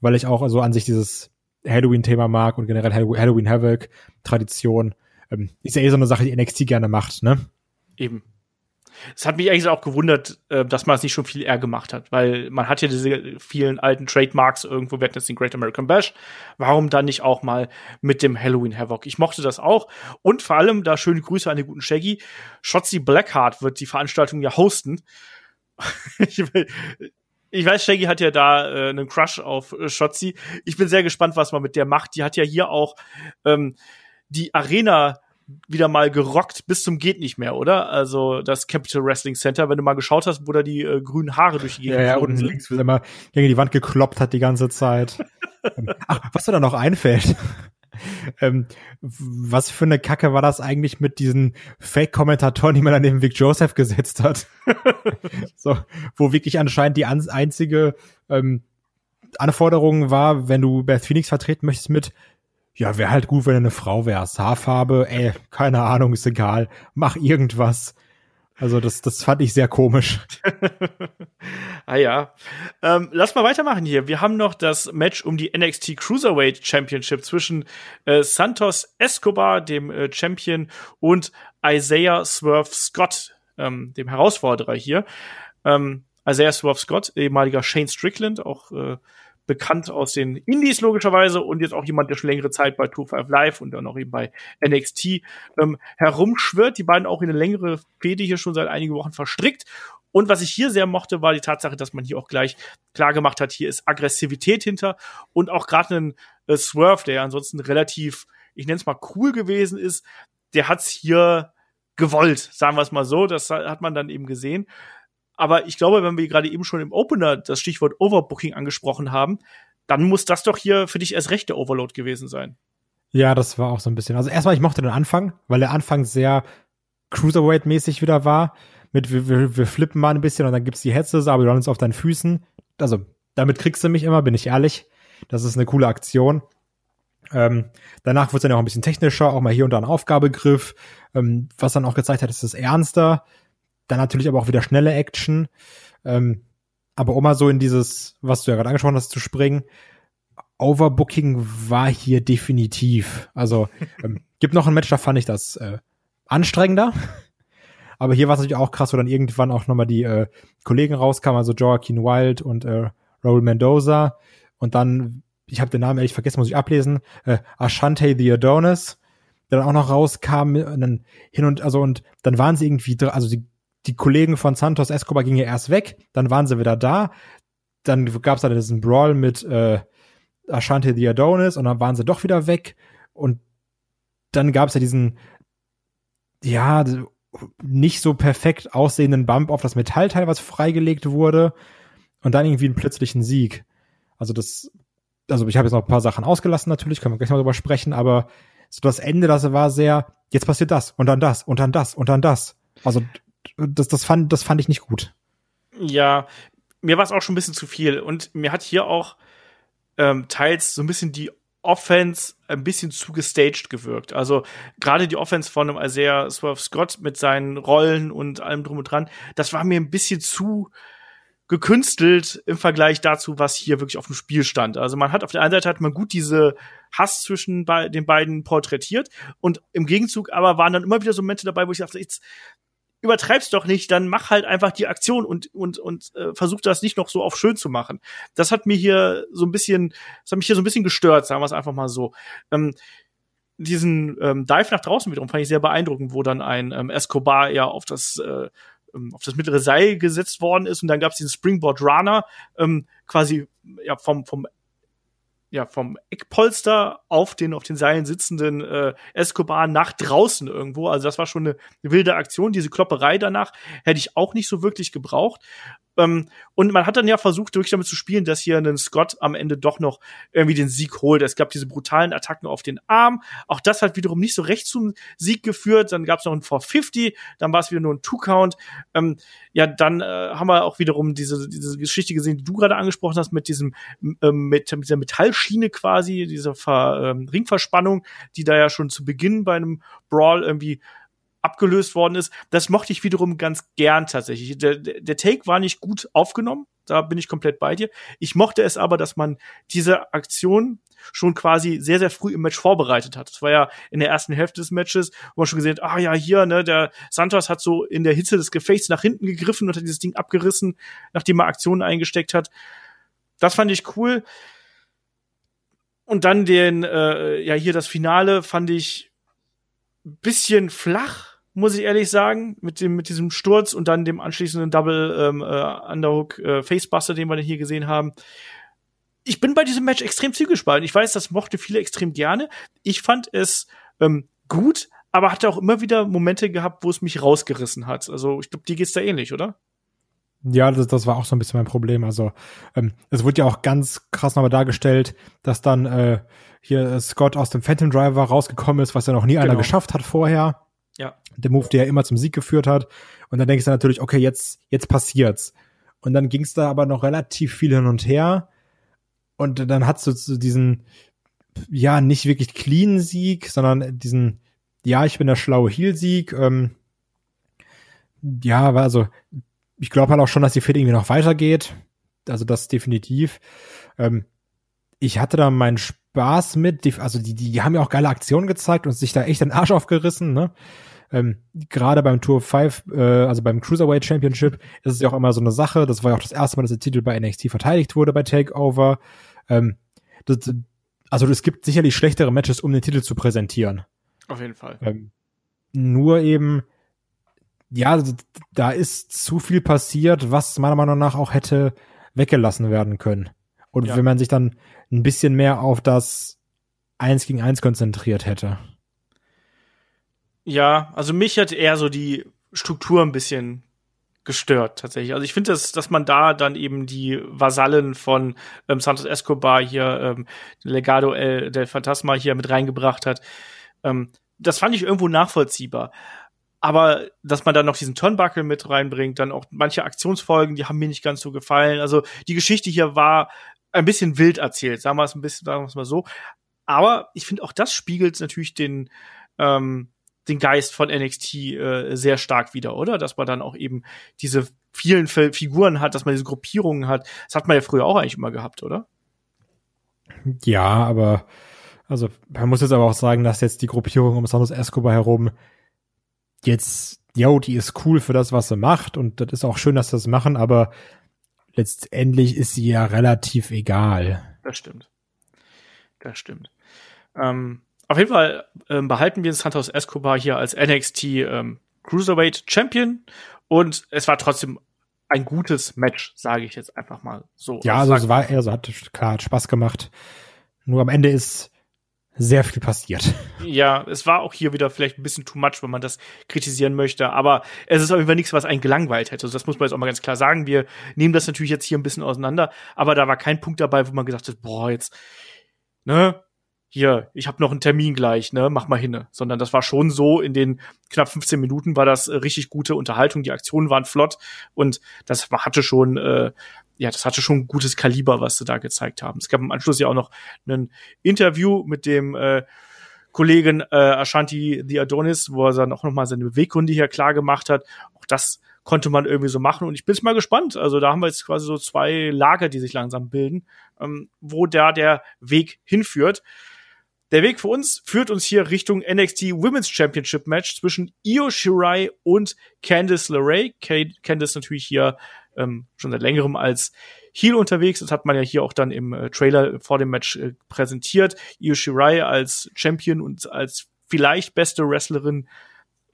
weil ich auch so also an sich dieses Halloween-Thema mag und generell Halloween Havoc, Tradition. Ähm, ist ja eh so eine Sache, die NXT gerne macht, ne? Eben. Es hat mich eigentlich auch gewundert, äh, dass man es nicht schon viel eher gemacht hat, weil man hat ja diese vielen alten Trademarks irgendwo, wir hatten jetzt den Great American Bash. Warum dann nicht auch mal mit dem Halloween Havoc? Ich mochte das auch. Und vor allem, da schöne Grüße an den guten Shaggy. Shotzi Blackheart wird die Veranstaltung ja hosten. ich, weiß, Shaggy hat ja da äh, einen Crush auf äh, Shotzi. Ich bin sehr gespannt, was man mit der macht. Die hat ja hier auch ähm, die Arena wieder mal gerockt bis zum geht nicht mehr, oder? Also das Capital Wrestling Center, wenn du mal geschaut hast, wo da die äh, grünen Haare durch die Gegend Ja, ja, unten sind. links, wo immer gegen die Wand gekloppt hat die ganze Zeit. Ach, was dir da noch einfällt. ähm, was für eine Kacke war das eigentlich mit diesen Fake-Kommentatoren, die man dann neben Vic Joseph gesetzt hat? so, wo wirklich anscheinend die einzige ähm, Anforderung war, wenn du Beth Phoenix vertreten möchtest mit ja, wäre halt gut, wenn du eine Frau wärst. Haarfarbe, ey, keine Ahnung, ist egal. Mach irgendwas. Also das, das fand ich sehr komisch. ah ja. Ähm, lass mal weitermachen hier. Wir haben noch das Match um die NXT Cruiserweight Championship zwischen äh, Santos Escobar, dem äh, Champion, und Isaiah Swerve Scott, ähm, dem Herausforderer hier. Ähm, Isaiah Swerve Scott, ehemaliger Shane Strickland, auch äh, bekannt aus den Indies logischerweise und jetzt auch jemand, der schon längere Zeit bei 2 Live und dann auch eben bei NXT ähm, herumschwirrt. Die beiden auch in eine längere Fehde hier schon seit einigen Wochen verstrickt. Und was ich hier sehr mochte, war die Tatsache, dass man hier auch gleich klar gemacht hat, hier ist Aggressivität hinter und auch gerade ein äh, Swerve, der ja ansonsten relativ, ich nenne es mal cool gewesen ist, der hat's hier gewollt, sagen wir es mal so. Das hat man dann eben gesehen. Aber ich glaube, wenn wir gerade eben schon im Opener das Stichwort Overbooking angesprochen haben, dann muss das doch hier für dich erst recht der Overload gewesen sein. Ja, das war auch so ein bisschen. Also erstmal, ich mochte den Anfang, weil der Anfang sehr Cruiserweight-mäßig wieder war. Mit wir, wir, wir flippen mal ein bisschen und dann gibt's die Hetze, aber wir uns auf deinen Füßen. Also, damit kriegst du mich immer, bin ich ehrlich. Das ist eine coole Aktion. Ähm, danach wird es dann auch ein bisschen technischer, auch mal hier und da ein Aufgabegriff, ähm, was dann auch gezeigt hat, ist es ernster. Dann natürlich aber auch wieder schnelle Action. Ähm, aber um mal so in dieses, was du ja gerade angesprochen hast, zu springen, Overbooking war hier definitiv. Also ähm, gibt noch ein Match, da fand ich das äh, anstrengender. Aber hier war es natürlich auch krass, wo dann irgendwann auch nochmal die äh, Kollegen rauskamen, also Joaquin Wild und äh, Raul Mendoza. Und dann, ich habe den Namen ehrlich vergessen, muss ich ablesen, äh, Ashante the Adonis, der dann auch noch rauskam und dann hin und also und dann waren sie irgendwie, also die die Kollegen von Santos Escobar gingen ja erst weg, dann waren sie wieder da, dann gab es da diesen Brawl mit äh, Ashante the Adonis und dann waren sie doch wieder weg und dann gab es ja diesen ja nicht so perfekt aussehenden Bump auf das Metallteil, was freigelegt wurde und dann irgendwie einen plötzlichen Sieg. Also das, also ich habe jetzt noch ein paar Sachen ausgelassen natürlich, können wir gleich mal drüber sprechen, aber so das Ende, das war sehr, jetzt passiert das und dann das und dann das und dann das. Also das, das, fand, das fand ich nicht gut. Ja, mir war es auch schon ein bisschen zu viel. Und mir hat hier auch ähm, teils so ein bisschen die Offense ein bisschen zu gestaged gewirkt. Also gerade die Offense von einem Isaiah Swerve Scott mit seinen Rollen und allem drum und dran, das war mir ein bisschen zu gekünstelt im Vergleich dazu, was hier wirklich auf dem Spiel stand. Also man hat auf der einen Seite hat man gut diese Hass zwischen den beiden porträtiert und im Gegenzug aber waren dann immer wieder so Momente dabei, wo ich dachte, jetzt übertreib's doch nicht, dann mach halt einfach die Aktion und und und äh, versuch das nicht noch so auf schön zu machen. Das hat mir hier so ein bisschen, das hat mich hier so ein bisschen gestört, sagen wir es einfach mal so. Ähm, diesen ähm, Dive nach draußen wiederum fand ich sehr beeindruckend, wo dann ein ähm, Escobar ja auf das äh, ähm, auf das mittlere Seil gesetzt worden ist und dann gab es diesen Springboard Runner ähm, quasi ja vom vom ja, vom Eckpolster auf den auf den Seilen sitzenden äh, Escobar nach draußen irgendwo. Also das war schon eine, wilde Aktion. Diese Klopperei danach hätte ich auch nicht so wirklich gebraucht. Ähm, und man hat dann ja versucht, wirklich damit zu spielen, dass hier ein Scott am Ende doch noch irgendwie den Sieg holt. Es gab diese brutalen Attacken auf den Arm. Auch das hat wiederum nicht so recht zum Sieg geführt. Dann gab es noch einen 450, dann war es wieder nur ein Two-Count. Ähm, ja, dann äh, haben wir auch wiederum diese, diese Geschichte gesehen, die du gerade angesprochen hast, mit diesem ähm, mit, mit dieser Metallschiene quasi, dieser Ver, ähm, Ringverspannung, die da ja schon zu Beginn bei einem Brawl irgendwie abgelöst worden ist. Das mochte ich wiederum ganz gern tatsächlich. Der, der Take war nicht gut aufgenommen, da bin ich komplett bei dir. Ich mochte es aber, dass man diese Aktion schon quasi sehr, sehr früh im Match vorbereitet hat. Das war ja in der ersten Hälfte des Matches, wo man schon gesehen hat, ah ja, hier, ne, der Santos hat so in der Hitze des Gefechts nach hinten gegriffen und hat dieses Ding abgerissen, nachdem er Aktionen eingesteckt hat. Das fand ich cool. Und dann den, äh, ja, hier das Finale fand ich bisschen flach muss ich ehrlich sagen, mit dem mit diesem Sturz und dann dem anschließenden Double ähm, äh, Underhook äh, Facebuster, den wir hier gesehen haben. Ich bin bei diesem Match extrem zielgespalten. Ich weiß, das mochte viele extrem gerne. Ich fand es ähm, gut, aber hatte auch immer wieder Momente gehabt, wo es mich rausgerissen hat. Also ich glaube, dir geht's da ähnlich, oder? Ja, das, das war auch so ein bisschen mein Problem. Also ähm, es wurde ja auch ganz krass nochmal dargestellt, dass dann äh, hier Scott aus dem Phantom Driver rausgekommen ist, was ja noch nie genau. einer geschafft hat vorher. Ja. Der Move, der immer zum Sieg geführt hat. Und dann denkst du natürlich, okay, jetzt, jetzt passiert's. Und dann ging's da aber noch relativ viel hin und her. Und dann hast du diesen, ja, nicht wirklich clean Sieg, sondern diesen, ja, ich bin der schlaue Heal-Sieg. Ähm, ja, also, ich glaube halt auch schon, dass die Fehde irgendwie noch weitergeht. Also das definitiv. Ähm, ich hatte da meinen Spaß mit. Die, also die, die haben ja auch geile Aktionen gezeigt und sich da echt den Arsch aufgerissen. Ne? Ähm, Gerade beim Tour 5, äh, also beim Cruiserweight Championship, ist es ja auch immer so eine Sache. Das war ja auch das erste Mal, dass der Titel bei NXT verteidigt wurde bei Takeover. Ähm, das, also es gibt sicherlich schlechtere Matches, um den Titel zu präsentieren. Auf jeden Fall. Ähm, nur eben, ja, da ist zu viel passiert, was meiner Meinung nach auch hätte weggelassen werden können. Und ja. wenn man sich dann ein bisschen mehr auf das Eins gegen Eins konzentriert hätte. Ja, also mich hat eher so die Struktur ein bisschen gestört tatsächlich. Also ich finde, dass, dass man da dann eben die Vasallen von ähm, Santos Escobar hier, ähm, Legado El del Fantasma hier mit reingebracht hat. Ähm, das fand ich irgendwo nachvollziehbar. Aber dass man dann noch diesen Turnbuckle mit reinbringt, dann auch manche Aktionsfolgen, die haben mir nicht ganz so gefallen. Also die Geschichte hier war ein bisschen wild erzählt, sagen wir es ein bisschen, sagen wir es mal so. Aber ich finde auch das spiegelt natürlich den ähm, den Geist von NXT äh, sehr stark wieder, oder? Dass man dann auch eben diese vielen Figuren hat, dass man diese Gruppierungen hat. Das hat man ja früher auch eigentlich immer gehabt, oder? Ja, aber also man muss jetzt aber auch sagen, dass jetzt die Gruppierung um Santos Escobar herum jetzt, yo, die ist cool für das, was sie macht und das ist auch schön, dass sie das machen, aber letztendlich ist sie ja relativ egal. Das stimmt. Das stimmt. Ähm, auf jeden Fall ähm, behalten wir Santos Escobar hier als NXT ähm, Cruiserweight Champion und es war trotzdem ein gutes Match, sage ich jetzt einfach mal so. Ja, also es war eher so, hat klar hat Spaß gemacht. Nur am Ende ist sehr viel passiert. Ja, es war auch hier wieder vielleicht ein bisschen too much, wenn man das kritisieren möchte, aber es ist auf jeden Fall nichts, was einen gelangweilt hätte. Also das muss man jetzt auch mal ganz klar sagen. Wir nehmen das natürlich jetzt hier ein bisschen auseinander, aber da war kein Punkt dabei, wo man gesagt hat, boah, jetzt, ne, hier, ich habe noch einen Termin gleich, ne, mach mal hin. Sondern das war schon so, in den knapp 15 Minuten war das äh, richtig gute Unterhaltung, die Aktionen waren flott und das hatte schon, äh, ja, das hatte schon ein gutes Kaliber, was sie da gezeigt haben. Es gab im Anschluss ja auch noch ein Interview mit dem äh, Kollegen äh, Ashanti The Adonis, wo er dann auch noch mal seine Beweggründe hier klar gemacht hat. Auch das konnte man irgendwie so machen und ich bin mal gespannt. Also da haben wir jetzt quasi so zwei Lager, die sich langsam bilden, ähm, wo da der Weg hinführt. Der Weg für uns führt uns hier Richtung NXT Women's Championship Match zwischen Io Shirai und Candice LeRae. Candice natürlich hier ähm, schon seit längerem als Heel unterwegs. Das hat man ja hier auch dann im äh, Trailer vor dem Match äh, präsentiert. Io als Champion und als vielleicht beste Wrestlerin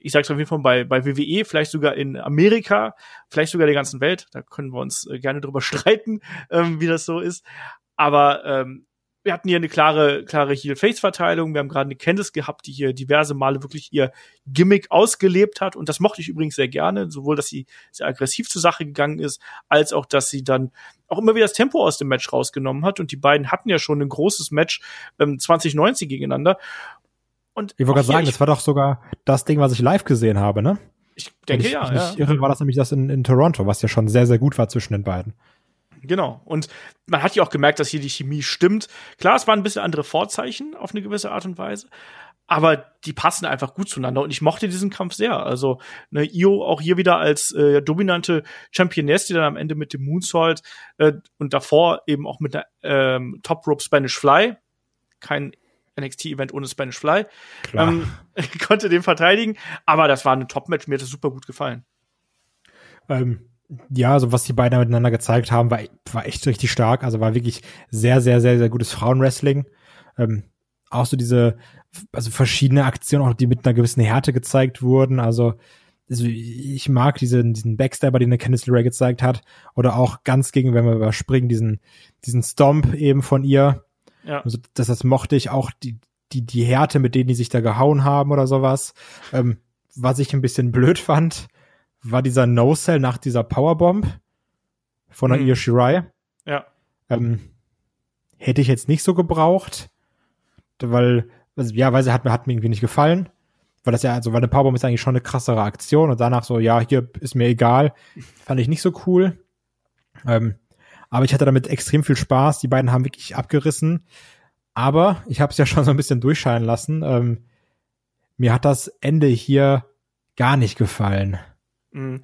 ich sag's auf jeden Fall bei, bei WWE, vielleicht sogar in Amerika, vielleicht sogar der ganzen Welt. Da können wir uns äh, gerne drüber streiten, ähm, wie das so ist. Aber ähm, wir hatten hier eine klare, klare Heel-Face-Verteilung. Wir haben gerade eine Candice gehabt, die hier diverse Male wirklich ihr Gimmick ausgelebt hat. Und das mochte ich übrigens sehr gerne. Sowohl, dass sie sehr aggressiv zur Sache gegangen ist, als auch, dass sie dann auch immer wieder das Tempo aus dem Match rausgenommen hat. Und die beiden hatten ja schon ein großes Match ähm, 2019 gegeneinander. Und ich wollte gerade sagen, das war doch sogar das Ding, was ich live gesehen habe, ne? Ich denke ich, ja. Ich ja. irre, war das nämlich das in, in Toronto, was ja schon sehr, sehr gut war zwischen den beiden. Genau. Und man hat ja auch gemerkt, dass hier die Chemie stimmt. Klar, es waren ein bisschen andere Vorzeichen auf eine gewisse Art und Weise. Aber die passen einfach gut zueinander und ich mochte diesen Kampf sehr. Also ne, Io auch hier wieder als äh, dominante Championess, die dann am Ende mit dem Moonsault äh, und davor eben auch mit der ähm, Top Rope Spanish Fly, kein NXT-Event ohne Spanish Fly, ähm, konnte den verteidigen. Aber das war ein Top-Match, mir hat das super gut gefallen. Ähm, ja, also was die beiden miteinander gezeigt haben, war, war echt richtig stark. Also war wirklich sehr, sehr, sehr, sehr gutes Frauenwrestling. Ähm, auch so diese, also verschiedene Aktionen, auch die mit einer gewissen Härte gezeigt wurden. Also, also ich mag diesen, diesen Backstabber, den der Candice LeRae gezeigt hat. Oder auch ganz gegen, wenn wir überspringen, diesen, diesen Stomp eben von ihr. Ja. Also das, das mochte ich auch, die, die, die Härte, mit denen die sich da gehauen haben oder sowas. Ähm, was ich ein bisschen blöd fand, war dieser No-Cell nach dieser Powerbomb von der hm. Io Shirai. Ja. Ähm, hätte ich jetzt nicht so gebraucht, weil, also, ja, weil sie hat, hat mir irgendwie nicht gefallen. Weil das ja, also, weil eine Powerbomb ist eigentlich schon eine krassere Aktion und danach so, ja, hier ist mir egal. Fand ich nicht so cool. Ähm, aber ich hatte damit extrem viel Spaß. Die beiden haben wirklich abgerissen. Aber ich habe es ja schon so ein bisschen durchscheinen lassen. Ähm, mir hat das Ende hier gar nicht gefallen. Mhm.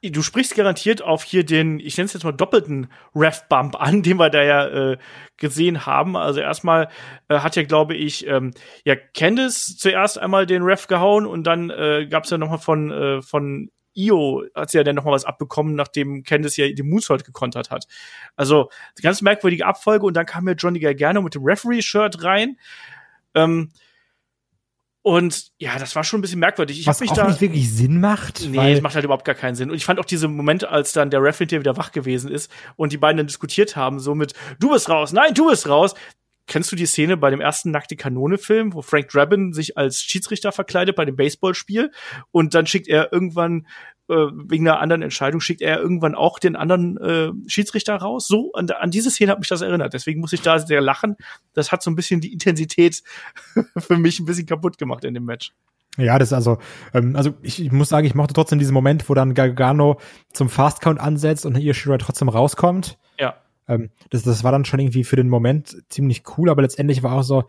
Du sprichst garantiert auf hier den, ich nenne es jetzt mal doppelten Ref-Bump an, den wir da ja äh, gesehen haben. Also erstmal äh, hat ja, glaube ich, ähm, ja Candice zuerst einmal den Ref gehauen und dann äh, gab es ja nochmal von, äh, von Io hat sie ja dann nochmal was abbekommen, nachdem Candice ja den Moonsault gekontert hat. Also ganz merkwürdige Abfolge und dann kam ja Johnny Gargano mit dem Referee-Shirt rein. Ähm, und ja, das war schon ein bisschen merkwürdig. Ich Was mich auch da nicht wirklich Sinn macht. Nee, das macht halt überhaupt gar keinen Sinn. Und ich fand auch diese Momente, als dann der Ref hinterher wieder wach gewesen ist und die beiden dann diskutiert haben, so mit, du bist raus, nein, du bist raus. Kennst du die Szene bei dem ersten Nackte Kanone-Film, wo Frank Drabin sich als Schiedsrichter verkleidet bei dem Baseballspiel und dann schickt er irgendwann äh, wegen einer anderen Entscheidung schickt er irgendwann auch den anderen äh, Schiedsrichter raus. So, an, an diese Szene hat mich das erinnert. Deswegen muss ich da sehr lachen. Das hat so ein bisschen die Intensität für mich ein bisschen kaputt gemacht in dem Match. Ja, das ist also, ähm, also ich, ich muss sagen, ich mochte trotzdem diesen Moment, wo dann Gargano zum Fast Count ansetzt und hier Shira trotzdem rauskommt. Ja. Ähm, das, das war dann schon irgendwie für den Moment ziemlich cool, aber letztendlich war auch so,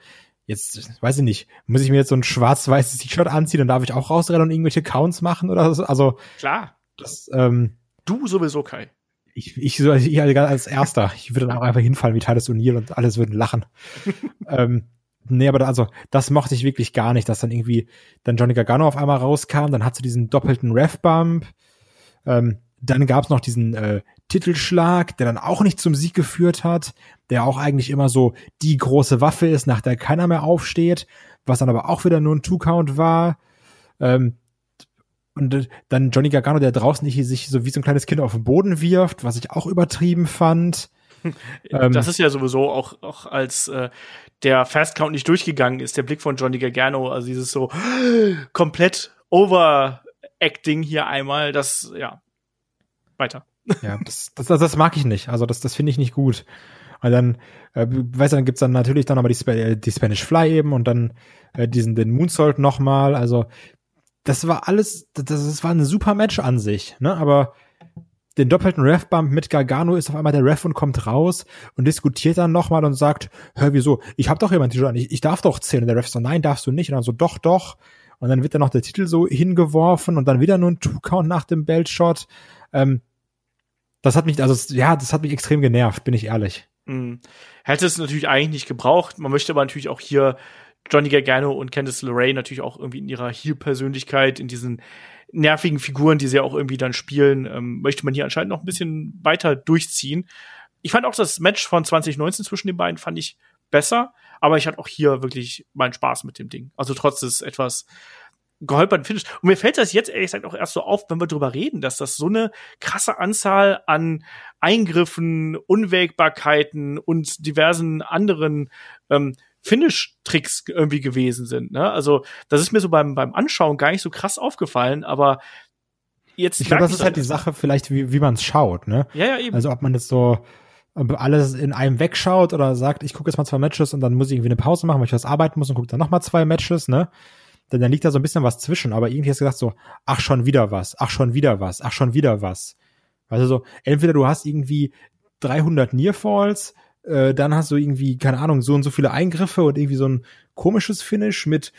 jetzt, weiß ich nicht, muss ich mir jetzt so ein schwarz-weißes T-Shirt anziehen, dann darf ich auch rausrennen und irgendwelche Counts machen oder so? Also. Klar. Das, ähm, du sowieso, Kai. Ich, ich, ich als Erster. Ich würde dann auch einfach hinfallen wie Titus O'Neill und alles würden lachen. ähm, nee, aber da, also, das mochte ich wirklich gar nicht, dass dann irgendwie dann Johnny Gargano auf einmal rauskam, dann hat sie diesen doppelten Ref-Bump, ähm, dann gab's noch diesen äh, Titelschlag, der dann auch nicht zum Sieg geführt hat, der auch eigentlich immer so die große Waffe ist, nach der keiner mehr aufsteht, was dann aber auch wieder nur ein Two-Count war. Ähm, und dann Johnny Gargano, der draußen sich so wie so ein kleines Kind auf den Boden wirft, was ich auch übertrieben fand. Ähm, das ist ja sowieso auch, auch als äh, der Fast Count nicht durchgegangen ist, der Blick von Johnny Gargano, also dieses so komplett Overacting hier einmal, das, ja, weiter. Ja, das, das, das, mag ich nicht. Also das, das finde ich nicht gut. Und dann, äh, weißt du, dann gibt's dann natürlich dann aber die, äh, die Spanish Fly eben und dann äh, diesen den Moonsault nochmal. Also das war alles, das, das war ein super Match an sich, ne? Aber den doppelten Ref-Bump mit Gargano ist auf einmal der Ref und kommt raus und diskutiert dann nochmal und sagt, hör, wieso? Ich hab doch jemand T-Shirt an, ich, ich darf doch zählen. Und der Ref so, nein, darfst du nicht. Und dann so, doch, doch. Und dann wird dann noch der Titel so hingeworfen und dann wieder nur ein Two-Count nach dem Belt-Shot. Ähm, das hat mich, also ja, das hat mich extrem genervt, bin ich ehrlich. Mhm. Hätte es natürlich eigentlich nicht gebraucht. Man möchte aber natürlich auch hier Johnny Gargano und Candice LeRae natürlich auch irgendwie in ihrer Heel-Persönlichkeit, in diesen nervigen Figuren, die sie auch irgendwie dann spielen, ähm, möchte man hier anscheinend noch ein bisschen weiter durchziehen. Ich fand auch das Match von 2019 zwischen den beiden fand ich besser, aber ich hatte auch hier wirklich meinen Spaß mit dem Ding. Also trotz des etwas geholperten Finish. Und mir fällt das jetzt ehrlich gesagt auch erst so auf, wenn wir drüber reden, dass das so eine krasse Anzahl an Eingriffen, Unwägbarkeiten und diversen anderen ähm, Finish-Tricks irgendwie gewesen sind. Ne? Also das ist mir so beim, beim Anschauen gar nicht so krass aufgefallen, aber jetzt. Ich glaube, das ist halt die Sache, vielleicht, wie, wie man es schaut, ne? Ja, ja, eben. Also ob man jetzt so alles in einem wegschaut oder sagt, ich gucke jetzt mal zwei Matches und dann muss ich irgendwie eine Pause machen, weil ich was arbeiten muss und gucke dann noch mal zwei Matches, ne? Denn dann liegt da so ein bisschen was zwischen, aber irgendwie hast du gesagt so, ach schon wieder was, ach schon wieder was, ach schon wieder was. Also so, entweder du hast irgendwie 300 Nearfalls, äh, dann hast du irgendwie, keine Ahnung, so und so viele Eingriffe und irgendwie so ein komisches Finish mit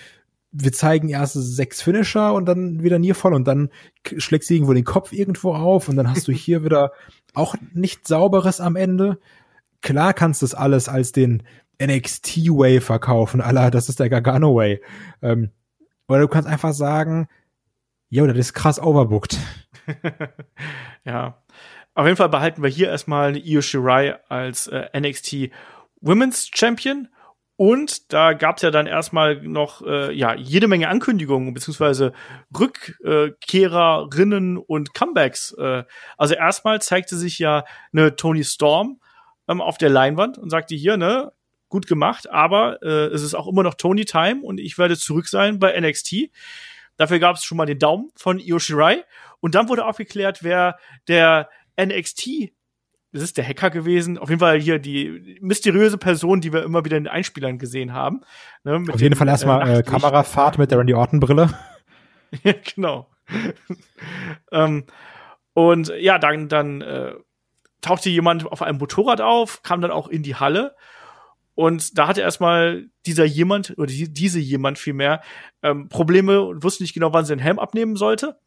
wir zeigen erst sechs Finisher und dann wieder Nearfall und dann schlägst du irgendwo den Kopf irgendwo auf und dann hast du hier wieder auch nicht sauberes am Ende. Klar kannst du es alles als den NXT Way verkaufen, aller, das ist der Gargano Way. Ähm, oder du kannst einfach sagen, jo, das ist krass overbooked. ja. Auf jeden Fall behalten wir hier erstmal Io Shirai als äh, NXT Women's Champion und da gab es ja dann erstmal noch äh, ja jede Menge Ankündigungen beziehungsweise Rückkehrerinnen und Comebacks. Äh, also erstmal zeigte sich ja eine Tony Storm ähm, auf der Leinwand und sagte hier ne gut gemacht, aber äh, es ist auch immer noch Tony Time und ich werde zurück sein bei NXT. Dafür gab es schon mal den Daumen von Io Shirai und dann wurde aufgeklärt, wer der NXT das ist der Hacker gewesen. Auf jeden Fall hier die mysteriöse Person, die wir immer wieder in den Einspielern gesehen haben. Ne, Auf jeden den, Fall erstmal äh, äh Kamerafahrt mit der Randy Orton Brille. ja, genau. ähm, und ja, dann, dann äh, tauchte jemand auf einem Motorrad auf, kam dann auch in die Halle. Und da hatte erstmal dieser jemand, oder die, diese jemand vielmehr, ähm, Probleme und wusste nicht genau, wann sie den Helm abnehmen sollte.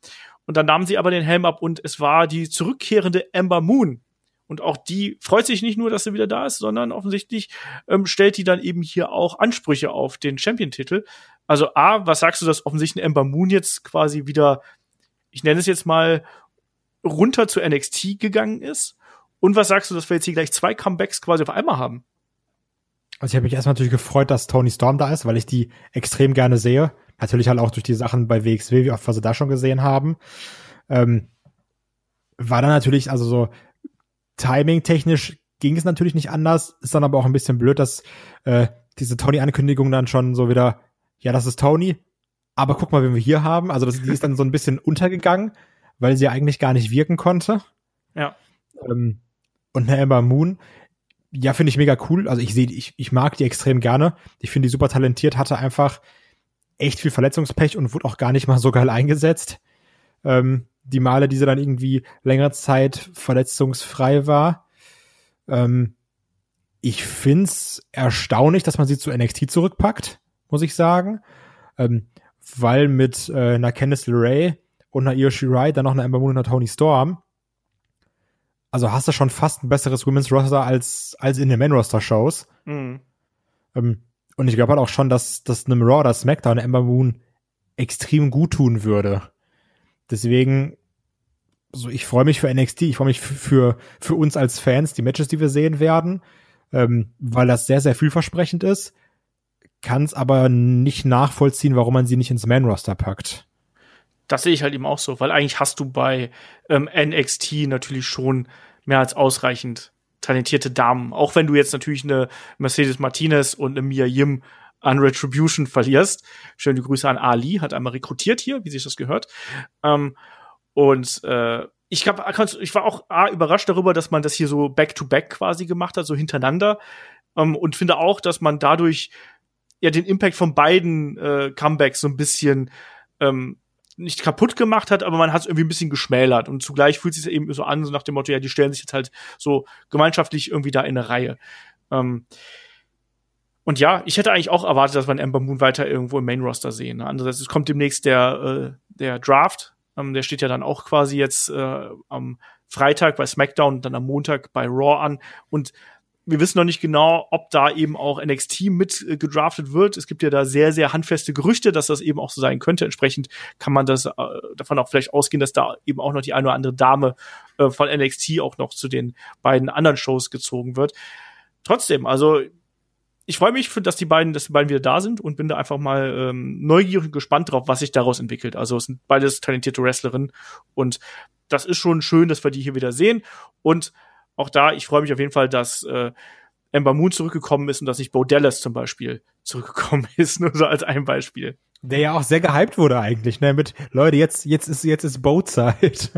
Und dann nahmen sie aber den Helm ab und es war die zurückkehrende Amber Moon, und auch die freut sich nicht nur, dass sie wieder da ist, sondern offensichtlich ähm, stellt die dann eben hier auch Ansprüche auf den Champion-Titel. Also A, was sagst du, dass offensichtlich ein Ember Moon jetzt quasi wieder, ich nenne es jetzt mal, runter zu NXT gegangen ist? Und was sagst du, dass wir jetzt hier gleich zwei Comebacks quasi auf einmal haben? Also ich habe mich erstmal natürlich gefreut, dass Tony Storm da ist, weil ich die extrem gerne sehe. Natürlich halt auch durch die Sachen bei WXW, wie oft wir sie da schon gesehen haben. Ähm, war dann natürlich, also so, timing-technisch ging es natürlich nicht anders. Ist dann aber auch ein bisschen blöd, dass äh, diese Tony-Ankündigung dann schon so wieder, ja, das ist Tony, aber guck mal, wen wir hier haben. Also das, die ist dann so ein bisschen untergegangen, weil sie eigentlich gar nicht wirken konnte. Ja. Ähm, und eine Ember Moon, ja, finde ich mega cool. Also ich sehe, ich, ich mag die extrem gerne. Ich finde die super talentiert, hatte einfach echt viel Verletzungspech und wurde auch gar nicht mal so geil eingesetzt. Ähm, die Male, die sie dann irgendwie längere Zeit verletzungsfrei war. Ähm, ich find's erstaunlich, dass man sie zu NXT zurückpackt, muss ich sagen. Ähm, weil mit äh, einer Candice LeRae und einer Io Shirai dann noch eine Ember Moon und einer Tony Storm also hast du schon fast ein besseres Women's Roster als, als in den Men Roster Shows. Mhm. Ähm, und ich glaube halt auch schon, dass, dass einem Raw oder SmackDown Ember Moon extrem gut tun würde. Deswegen, so ich freue mich für NXT, ich freue mich für, für uns als Fans, die Matches, die wir sehen werden, ähm, weil das sehr, sehr vielversprechend ist, kann es aber nicht nachvollziehen, warum man sie nicht ins Man-Roster packt. Das sehe ich halt eben auch so, weil eigentlich hast du bei ähm, NXT natürlich schon mehr als ausreichend talentierte Damen. Auch wenn du jetzt natürlich eine Mercedes Martinez und eine Mia Yim an Retribution verlierst. Schöne Grüße an Ali, hat einmal rekrutiert hier, wie sich das gehört. Ähm, und äh, ich, hab, ich war auch A, überrascht darüber, dass man das hier so back-to-back -back quasi gemacht hat, so hintereinander. Ähm, und finde auch, dass man dadurch ja den Impact von beiden äh, Comebacks so ein bisschen ähm, nicht kaputt gemacht hat, aber man hat es irgendwie ein bisschen geschmälert und zugleich fühlt es sich eben so an, so nach dem Motto, ja, die stellen sich jetzt halt so gemeinschaftlich irgendwie da in eine Reihe. Ähm, und ja, ich hätte eigentlich auch erwartet, dass wir Ember Moon weiter irgendwo im Main Roster sehen. Andererseits, es kommt demnächst der, äh, der Draft. Ähm, der steht ja dann auch quasi jetzt äh, am Freitag bei SmackDown und dann am Montag bei Raw an. Und wir wissen noch nicht genau, ob da eben auch NXT mit äh, gedraftet wird. Es gibt ja da sehr, sehr handfeste Gerüchte, dass das eben auch so sein könnte. Entsprechend kann man das äh, davon auch vielleicht ausgehen, dass da eben auch noch die eine oder andere Dame äh, von NXT auch noch zu den beiden anderen Shows gezogen wird. Trotzdem, also ich freue mich, dass die beiden, dass die beiden wieder da sind und bin da einfach mal ähm, neugierig und gespannt drauf, was sich daraus entwickelt. Also es sind beides talentierte Wrestlerinnen und das ist schon schön, dass wir die hier wieder sehen. Und auch da, ich freue mich auf jeden Fall, dass äh, Ember Moon zurückgekommen ist und dass nicht Bo Dallas zum Beispiel zurückgekommen ist, nur so als ein Beispiel. Der ja auch sehr gehypt wurde eigentlich, ne? Mit Leute, jetzt, jetzt ist jetzt ist Bo-Zeit.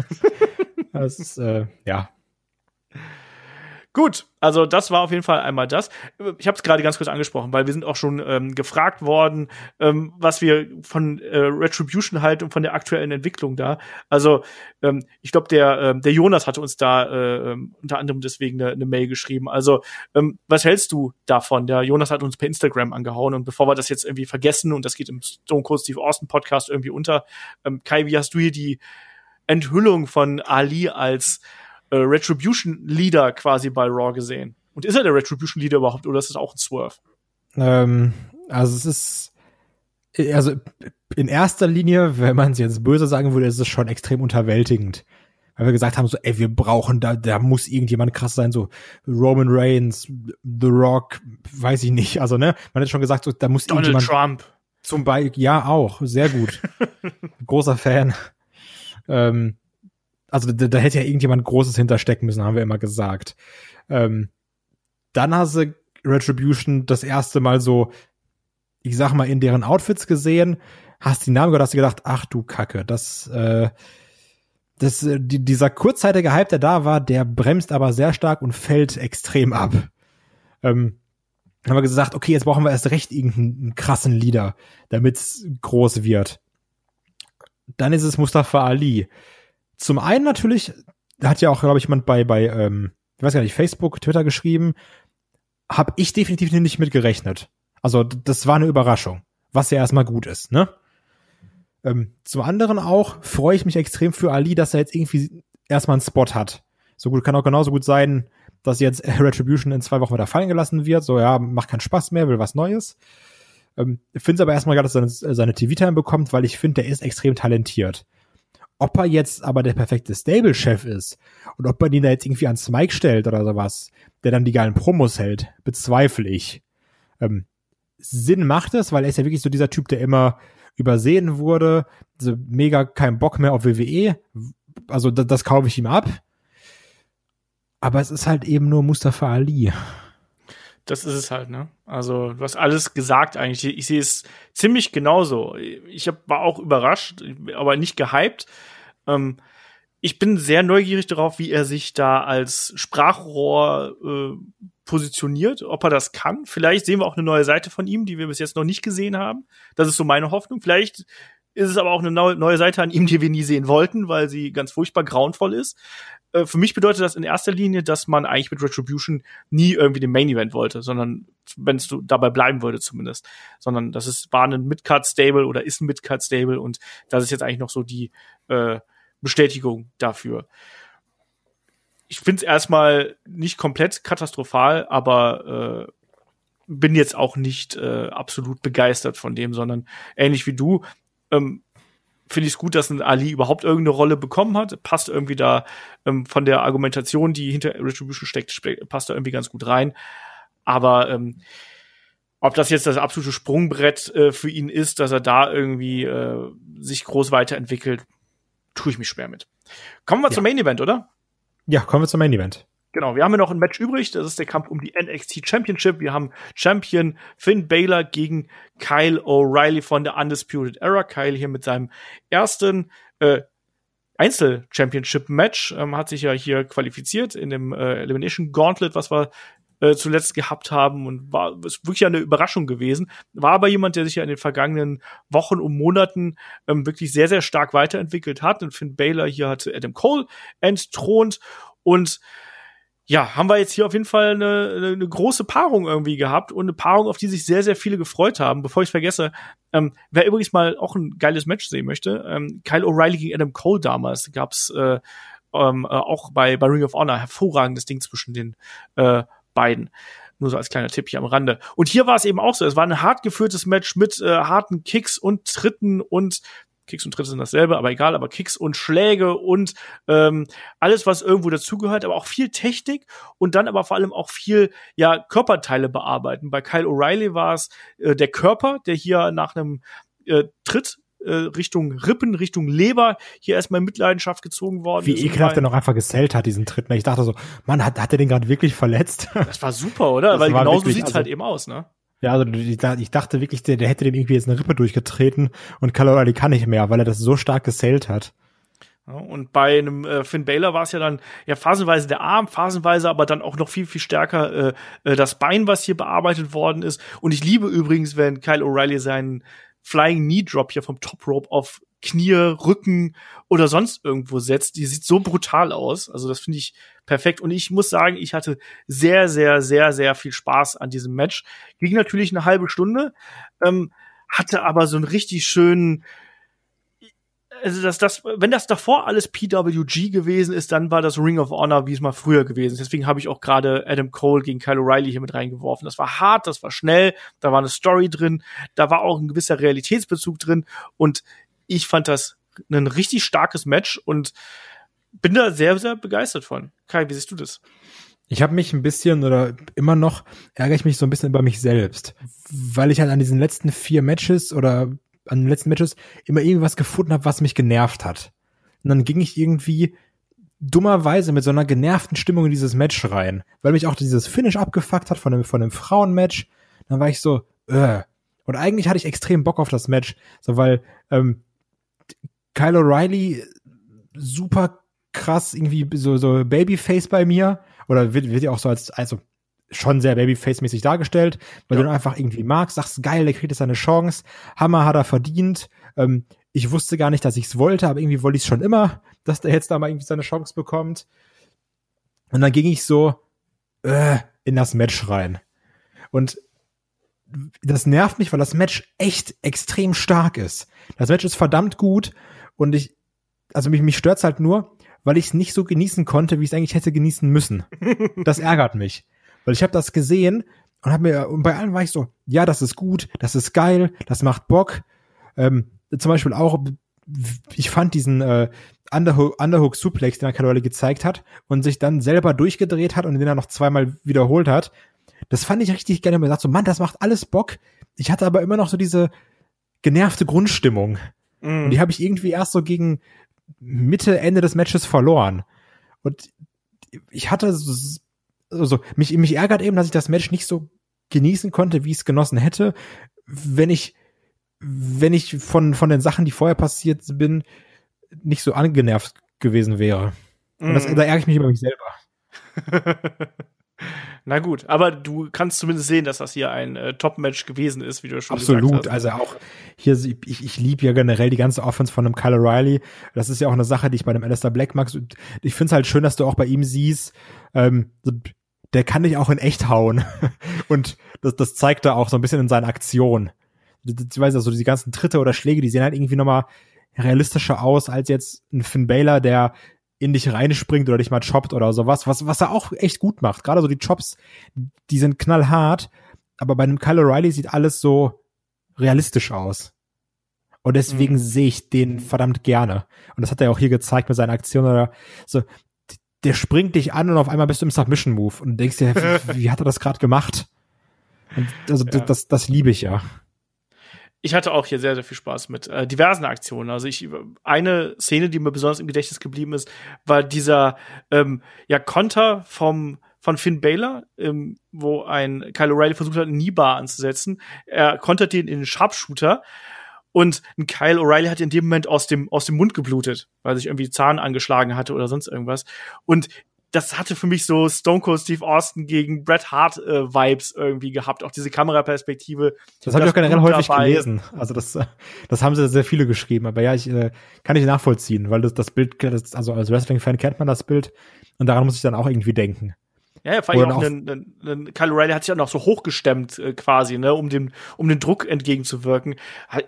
das ist, äh, ja, Gut, also das war auf jeden Fall einmal das. Ich habe es gerade ganz kurz angesprochen, weil wir sind auch schon ähm, gefragt worden, ähm, was wir von äh, Retribution halten und von der aktuellen Entwicklung da. Also ähm, ich glaube, der ähm, der Jonas hatte uns da äh, ähm, unter anderem deswegen eine, eine Mail geschrieben. Also ähm, was hältst du davon? Der Jonas hat uns per Instagram angehauen und bevor wir das jetzt irgendwie vergessen und das geht im Stone Cold Steve Austin Podcast irgendwie unter, ähm, Kai, wie hast du hier die Enthüllung von Ali als äh, Retribution Leader quasi bei Raw gesehen. Und ist er der Retribution Leader überhaupt oder ist es auch ein Swerve? Ähm, also es ist, also in erster Linie, wenn man es jetzt böse sagen würde, ist es schon extrem unterwältigend. Weil wir gesagt haben, so, ey, wir brauchen da, da muss irgendjemand krass sein, so Roman Reigns, The Rock, weiß ich nicht. Also, ne, man hat schon gesagt, so, da muss Donald irgendjemand. Trump. Zum Beispiel, ja, auch, sehr gut. Großer Fan. Ähm, also da, da hätte ja irgendjemand Großes hinterstecken müssen, haben wir immer gesagt. Ähm, dann hast du Retribution das erste Mal so, ich sag mal, in deren Outfits gesehen, hast die Namen gehört, hast du gedacht, ach du Kacke, das, äh, das, äh, die, dieser kurzzeitige Hype, der da war, der bremst aber sehr stark und fällt extrem ab. Ähm, haben wir gesagt, okay, jetzt brauchen wir erst recht irgendeinen krassen Leader, damit's groß wird. Dann ist es Mustafa Ali. Zum einen natürlich, hat ja auch, glaube ich, jemand bei, bei, ähm, ich weiß gar nicht, Facebook, Twitter geschrieben, habe ich definitiv nicht mitgerechnet. Also das war eine Überraschung, was ja erstmal gut ist, ne? Ähm, zum anderen auch freue ich mich extrem für Ali, dass er jetzt irgendwie erstmal einen Spot hat. So gut kann auch genauso gut sein, dass jetzt Retribution in zwei Wochen wieder fallen gelassen wird. So ja, macht keinen Spaß mehr, will was Neues. Ähm, finde es aber erstmal gerade, dass er seine, seine TV-Time bekommt, weil ich finde, der ist extrem talentiert. Ob er jetzt aber der perfekte Stable-Chef ist und ob man ihn da jetzt irgendwie ans Mike stellt oder sowas, der dann die geilen Promos hält, bezweifle ich. Ähm, Sinn macht es, weil er ist ja wirklich so dieser Typ, der immer übersehen wurde, so mega kein Bock mehr auf WWE. Also das, das kaufe ich ihm ab. Aber es ist halt eben nur Mustafa Ali. Das ist es halt, ne? Also, du hast alles gesagt eigentlich. Ich sehe es ziemlich genauso. Ich hab, war auch überrascht, aber nicht gehypt. Ähm, ich bin sehr neugierig darauf, wie er sich da als Sprachrohr äh, positioniert, ob er das kann. Vielleicht sehen wir auch eine neue Seite von ihm, die wir bis jetzt noch nicht gesehen haben. Das ist so meine Hoffnung. Vielleicht ist es aber auch eine neue Seite an ihm, die wir nie sehen wollten, weil sie ganz furchtbar grauenvoll ist. Äh, für mich bedeutet das in erster Linie, dass man eigentlich mit Retribution nie irgendwie den Main Event wollte, sondern wenn es dabei bleiben würde zumindest, sondern das ist war ein Midcard Stable oder ist ein Midcard Stable und das ist jetzt eigentlich noch so die äh, Bestätigung dafür. Ich finde es erstmal nicht komplett katastrophal, aber äh, bin jetzt auch nicht äh, absolut begeistert von dem, sondern ähnlich wie du ähm, finde ich es gut, dass ein Ali überhaupt irgendeine Rolle bekommen hat. Passt irgendwie da ähm, von der Argumentation, die hinter Retribution steckt, passt da irgendwie ganz gut rein. Aber ähm, ob das jetzt das absolute Sprungbrett äh, für ihn ist, dass er da irgendwie äh, sich groß weiterentwickelt, tue ich mich schwer mit. Kommen wir ja. zum Main Event, oder? Ja, kommen wir zum Main Event. Genau, wir haben ja noch ein Match übrig. Das ist der Kampf um die NXT Championship. Wir haben Champion Finn Baylor gegen Kyle O'Reilly von der Undisputed Era. Kyle hier mit seinem ersten äh, Einzel-Championship-Match ähm, hat sich ja hier qualifiziert in dem äh, Elimination Gauntlet, was wir äh, zuletzt gehabt haben und war ist wirklich eine Überraschung gewesen. War aber jemand, der sich ja in den vergangenen Wochen und Monaten ähm, wirklich sehr, sehr stark weiterentwickelt hat. Und Finn Baylor hier hat Adam Cole entthront und ja, haben wir jetzt hier auf jeden Fall eine, eine, große Paarung irgendwie gehabt und eine Paarung, auf die sich sehr, sehr viele gefreut haben. Bevor ich vergesse, ähm, wer übrigens mal auch ein geiles Match sehen möchte, ähm, Kyle O'Reilly gegen Adam Cole damals gab's äh, ähm, äh, auch bei, bei Ring of Honor hervorragendes Ding zwischen den äh, beiden. Nur so als kleiner Tipp hier am Rande. Und hier war es eben auch so. Es war ein hart geführtes Match mit äh, harten Kicks und Tritten und Kicks und Tritte sind dasselbe, aber egal, aber Kicks und Schläge und ähm, alles, was irgendwo dazugehört, aber auch viel Technik und dann aber vor allem auch viel ja Körperteile bearbeiten. Bei Kyle O'Reilly war es äh, der Körper, der hier nach einem äh, Tritt äh, Richtung Rippen, Richtung Leber hier erstmal in Mitleidenschaft gezogen worden Wie ekelhaft er noch einfach gesellt hat, diesen Tritt. Ich dachte so, Mann, hat, hat er den gerade wirklich verletzt? Das war super, oder? Das Weil genauso sieht's also- halt eben aus, ne? Ja, also ich, dachte wirklich, der, der hätte dem irgendwie jetzt eine Rippe durchgetreten und Kyle kann nicht mehr, weil er das so stark gesellt hat. Und bei einem äh, Finn Baylor war es ja dann ja phasenweise der Arm, phasenweise aber dann auch noch viel, viel stärker äh, äh, das Bein, was hier bearbeitet worden ist. Und ich liebe übrigens, wenn Kyle O'Reilly seinen Flying Knee Drop hier vom Top Rope auf Knie, Rücken oder sonst irgendwo setzt. Die sieht so brutal aus. Also das finde ich perfekt. Und ich muss sagen, ich hatte sehr, sehr, sehr, sehr viel Spaß an diesem Match. Ging natürlich eine halbe Stunde, ähm, hatte aber so einen richtig schönen also das, das, wenn das davor alles PWG gewesen ist, dann war das Ring of Honor, wie es mal früher gewesen ist. Deswegen habe ich auch gerade Adam Cole gegen Kyle O'Reilly hier mit reingeworfen. Das war hart, das war schnell, da war eine Story drin, da war auch ein gewisser Realitätsbezug drin und ich fand das ein richtig starkes Match und bin da sehr, sehr begeistert von. Kai, wie siehst du das? Ich habe mich ein bisschen oder immer noch ärgere ich mich so ein bisschen über mich selbst, weil ich halt an diesen letzten vier Matches oder an den letzten Matches immer irgendwas gefunden habe, was mich genervt hat. Und dann ging ich irgendwie dummerweise mit so einer genervten Stimmung in dieses Match rein, weil mich auch dieses Finish abgefuckt hat von einem, von einem Frauenmatch. Dann war ich so, äh. Und eigentlich hatte ich extrem Bock auf das Match, so weil ähm, Kyle O'Reilly super krass irgendwie so, so Babyface bei mir oder wird, wird ja auch so als, also schon sehr Babyface-mäßig dargestellt, weil Ja. du ihn einfach irgendwie magst, sagst, geil, der kriegt jetzt seine Chance, Hammer hat er verdient, ähm, ich wusste gar nicht, dass ich es wollte, aber irgendwie wollte ich es schon immer, dass der jetzt da mal irgendwie seine Chance bekommt. Und dann ging ich so äh, in das Match rein. Und das nervt mich, weil das Match echt extrem stark ist. Das Match ist verdammt gut und ich, also mich, mich stört's halt nur, weil ich es nicht so genießen konnte, wie ich es eigentlich hätte genießen müssen. Das ärgert mich. Weil ich habe das gesehen und habe mir, und bei allen war ich so, ja, das ist gut, das ist geil, das macht Bock. Ähm, zum Beispiel auch, ich fand diesen äh, Underhook, Underhook Suplex, den er Carole gezeigt hat und sich dann selber durchgedreht hat und den er noch zweimal wiederholt hat. Das fand ich richtig gerne. Mir gesagt so, Mann, das macht alles Bock. Ich hatte aber immer noch so diese genervte Grundstimmung. Und die habe ich irgendwie erst so gegen Mitte, Ende des Matches verloren. Und ich hatte so, also mich, mich ärgert eben, dass ich das Match nicht so genießen konnte, wie ich es genossen hätte, wenn ich, wenn ich von, von den Sachen, die vorher passiert bin, nicht so angenervt gewesen wäre. Und das, Mhm. da ärgere ich mich über mich selber. Na gut, aber du kannst zumindest sehen, dass das hier ein äh, Top-Match gewesen ist, wie du schon Absolut. gesagt hast. Also auch hier, ich, ich liebe ja generell die ganze Offense von einem Kyle O'Reilly. Das ist ja auch eine Sache, die ich bei dem Alistair Black mag. Ich finde es halt schön, dass du auch bei ihm siehst, ähm, der kann dich auch in echt hauen. Und das, das zeigt er auch so ein bisschen in seinen Aktionen. Ich weiß also, diese ganzen Tritte oder Schläge, die sehen halt irgendwie nochmal realistischer aus als jetzt ein Finn Baylor, der in dich reinspringt oder dich mal choppt oder sowas, was, was er auch echt gut macht. Gerade so die Chops, die sind knallhart, aber bei einem Kyle O'Reilly sieht alles so realistisch aus. Und deswegen Mhm. sehe ich den verdammt gerne. Und das hat er auch hier gezeigt mit seinen Aktionen oder so. Der springt dich an und auf einmal bist du im Submission Move und denkst dir, wie, wie hat er das gerade gemacht? Und also Ja. das, das liebe ich ja. Ich hatte auch hier sehr, sehr viel Spaß mit äh, diversen Aktionen. Also ich eine Szene, die mir besonders im Gedächtnis geblieben ist, war dieser ähm, ja Konter vom von Finn Baylor, ähm, wo ein Kyle O'Reilly versucht hat, einen Kneebar anzusetzen. Er kontert den in den Sharpshooter und ein Kyle O'Reilly hat in dem Moment aus dem aus dem Mund geblutet, weil sich irgendwie Zahn angeschlagen hatte oder sonst irgendwas. Und das hatte für mich so Stone Cold Steve Austin gegen Bret Hart äh, Vibes irgendwie gehabt, auch diese Kameraperspektive. Das habe ich auch generell häufig dabei. gelesen. Also das, äh, das haben sehr, sehr viele geschrieben. Aber ja, ich äh, kann ich nachvollziehen, weil das, das Bild, das, also als Wrestling-Fan kennt man das Bild und daran muss ich dann auch irgendwie denken. Ja, ja, vor allem auch, auch- einen, einen, einen Kyle O'Reilly hat sich auch noch so hochgestemmt äh, quasi, ne, um dem um den Druck entgegenzuwirken.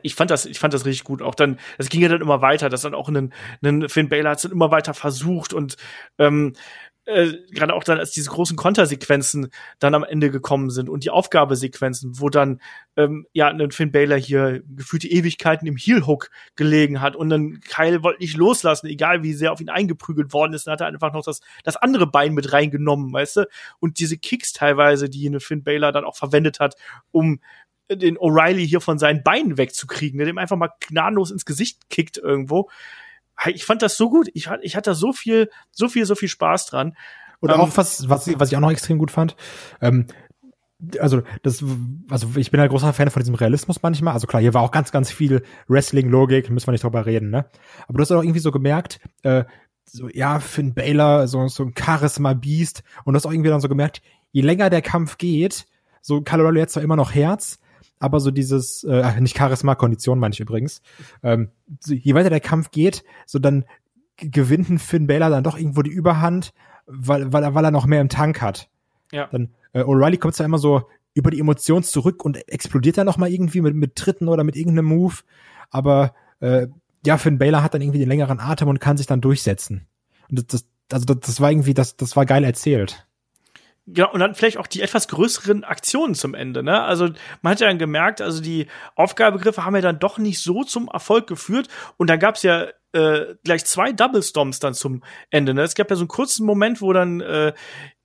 Ich fand das ich fand das richtig gut. Auch dann das ging ja dann immer weiter, dass dann auch einen, einen Finn Balor hat dann immer weiter versucht und ähm, äh, gerade auch dann, als diese großen Kontersequenzen dann am Ende gekommen sind und die Aufgabesequenzen, wo dann ähm, ja ein Finn Baylor hier gefühlte Ewigkeiten im Heel Hook gelegen hat und dann Kyle wollte nicht loslassen, egal wie sehr auf ihn eingeprügelt worden ist, dann hat er einfach noch das das andere Bein mit reingenommen, weißt du? Und diese Kicks teilweise, die eine Finn Baylor dann auch verwendet hat, um den O'Reilly hier von seinen Beinen wegzukriegen, der dem einfach mal gnadenlos ins Gesicht kickt irgendwo ich fand das so gut. Ich, ich hatte da so viel, so viel, so viel Spaß dran. Und ähm, auch was, was, was ich auch noch extrem gut fand, ähm, also das, also ich bin halt großer Fan von diesem Realismus manchmal. Also klar, hier war auch ganz, ganz viel Wrestling-Logik, müssen wir nicht drüber reden, ne? Aber du hast auch irgendwie so gemerkt, äh, so, ja, Finn Baylor, so, so ein Charisma-Beast. Und du hast auch irgendwie dann so gemerkt, je länger der Kampf geht, so Colorado jetzt zwar immer noch Herz, aber so dieses, äh, nicht Charisma, Kondition meine ich übrigens, ähm, je weiter der Kampf geht, so dann gewinnt ein Finn Balor dann doch irgendwo die Überhand, weil, weil, er, weil er noch mehr im Tank hat. Ja. Dann äh, O'Reilly kommt zwar immer so über die Emotionen zurück und explodiert dann noch mal irgendwie mit, mit Tritten oder mit irgendeinem Move, aber äh, ja, Finn Balor hat dann irgendwie den längeren Atem und kann sich dann durchsetzen. Und das, das also das, das war irgendwie, das, das war geil erzählt. Genau, und dann vielleicht auch die etwas größeren Aktionen zum Ende, ne? Also man hat ja dann gemerkt, also die Aufgabegriffe haben ja dann doch nicht so zum Erfolg geführt. Und dann gab's ja äh, gleich zwei Double Stomps dann zum Ende. Ne? Es gab ja so einen kurzen Moment, wo dann äh,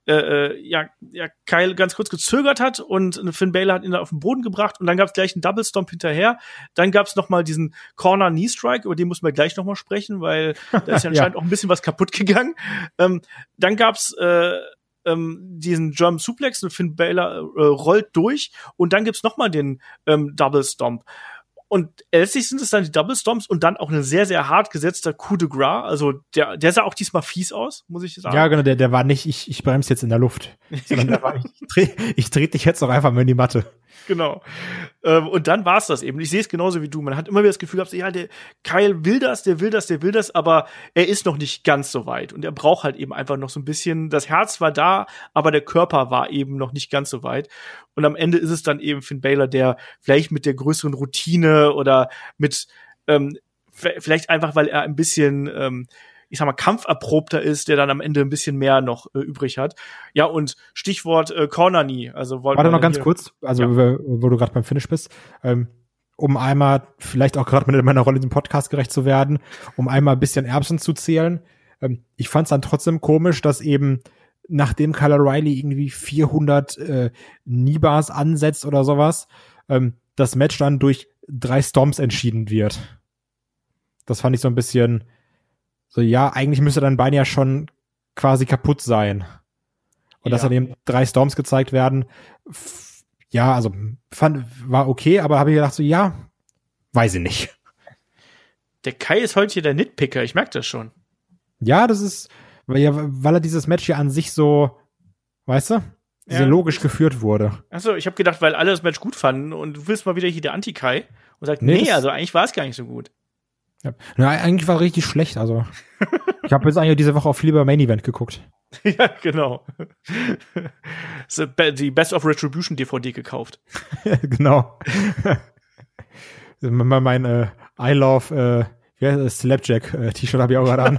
äh, äh ja, ja, Kyle ganz kurz gezögert hat und Finn Baylor hat ihn dann auf den Boden gebracht und dann gab's gleich einen Double Stomp hinterher. Dann gab's noch mal diesen Corner Knee Strike, über den müssen wir gleich noch mal sprechen, weil da ist ja anscheinend ja. auch ein bisschen was kaputt gegangen. Ähm, dann gab's äh, ähm, diesen German Suplex und Finn Balor äh, rollt durch und dann gibt's noch mal den ähm, Double Stomp. Und letztlich sind es dann die Double Stomps und dann auch ein sehr, sehr hart gesetzter Coup de Gras. Also der, der sah auch diesmal fies aus, muss ich sagen. Ja, genau, der, der war nicht, ich, ich bremse jetzt in der Luft. Sondern der war, ich, ich, dreh, ich dreh dich jetzt auch einfach mal in die Matte. Genau. Ähm, und dann war es das eben. Ich sehe es genauso wie du. Man hat immer wieder das Gefühl gehabt, ja, der Kyle will das, der will das, der will das, aber er ist noch nicht ganz so weit. Und er braucht halt eben einfach noch so ein bisschen, das Herz war da, aber der Körper war eben noch nicht ganz so weit. Und am Ende ist es dann eben Finn Baylor, der vielleicht mit der größeren Routine oder mit ähm, vielleicht einfach, weil er ein bisschen ähm, ich sag mal, kampferprobter ist, der dann am Ende ein bisschen mehr noch äh, übrig hat. Ja, und Stichwort äh, Corner Knee. Also Warte noch ganz kurz, also ja. wo, du gerade beim Finish bist. Ähm, um einmal, vielleicht auch gerade mit meiner Rolle in diesem Podcast gerecht zu werden, um einmal ein bisschen Erbsen zu zählen. Ähm, ich fand es dann trotzdem komisch, dass eben nachdem Kyle Riley irgendwie 400 äh, Nibars ansetzt oder sowas, ähm, das Match dann durch drei Stomps entschieden wird. Das fand ich so ein bisschen, so, ja, eigentlich müsste dein Bein ja schon quasi kaputt sein. Und ja. dass dann eben drei Storms gezeigt werden, ja, also fand, war okay, aber habe ich gedacht so, ja, weiß ich nicht. Der Kai ist heute hier der Nitpicker, ich merke das schon. Ja, das ist, weil, ja, weil er dieses Match hier an sich so, weißt du, sehr ja. logisch geführt wurde. Achso, ich habe gedacht, weil alle das Match gut fanden und du willst mal wieder hier der Anti-Kai und sagt, nee, nee also eigentlich war es gar nicht so gut. Ja. Na, eigentlich war richtig schlecht. Also ich habe jetzt eigentlich diese Woche auch viel über Main Event geguckt. ja, genau. die Best of Retribution DVD gekauft. genau. mein, mein äh, I Love äh, ja, Slapjack äh, T-Shirt habe ich auch gerade an.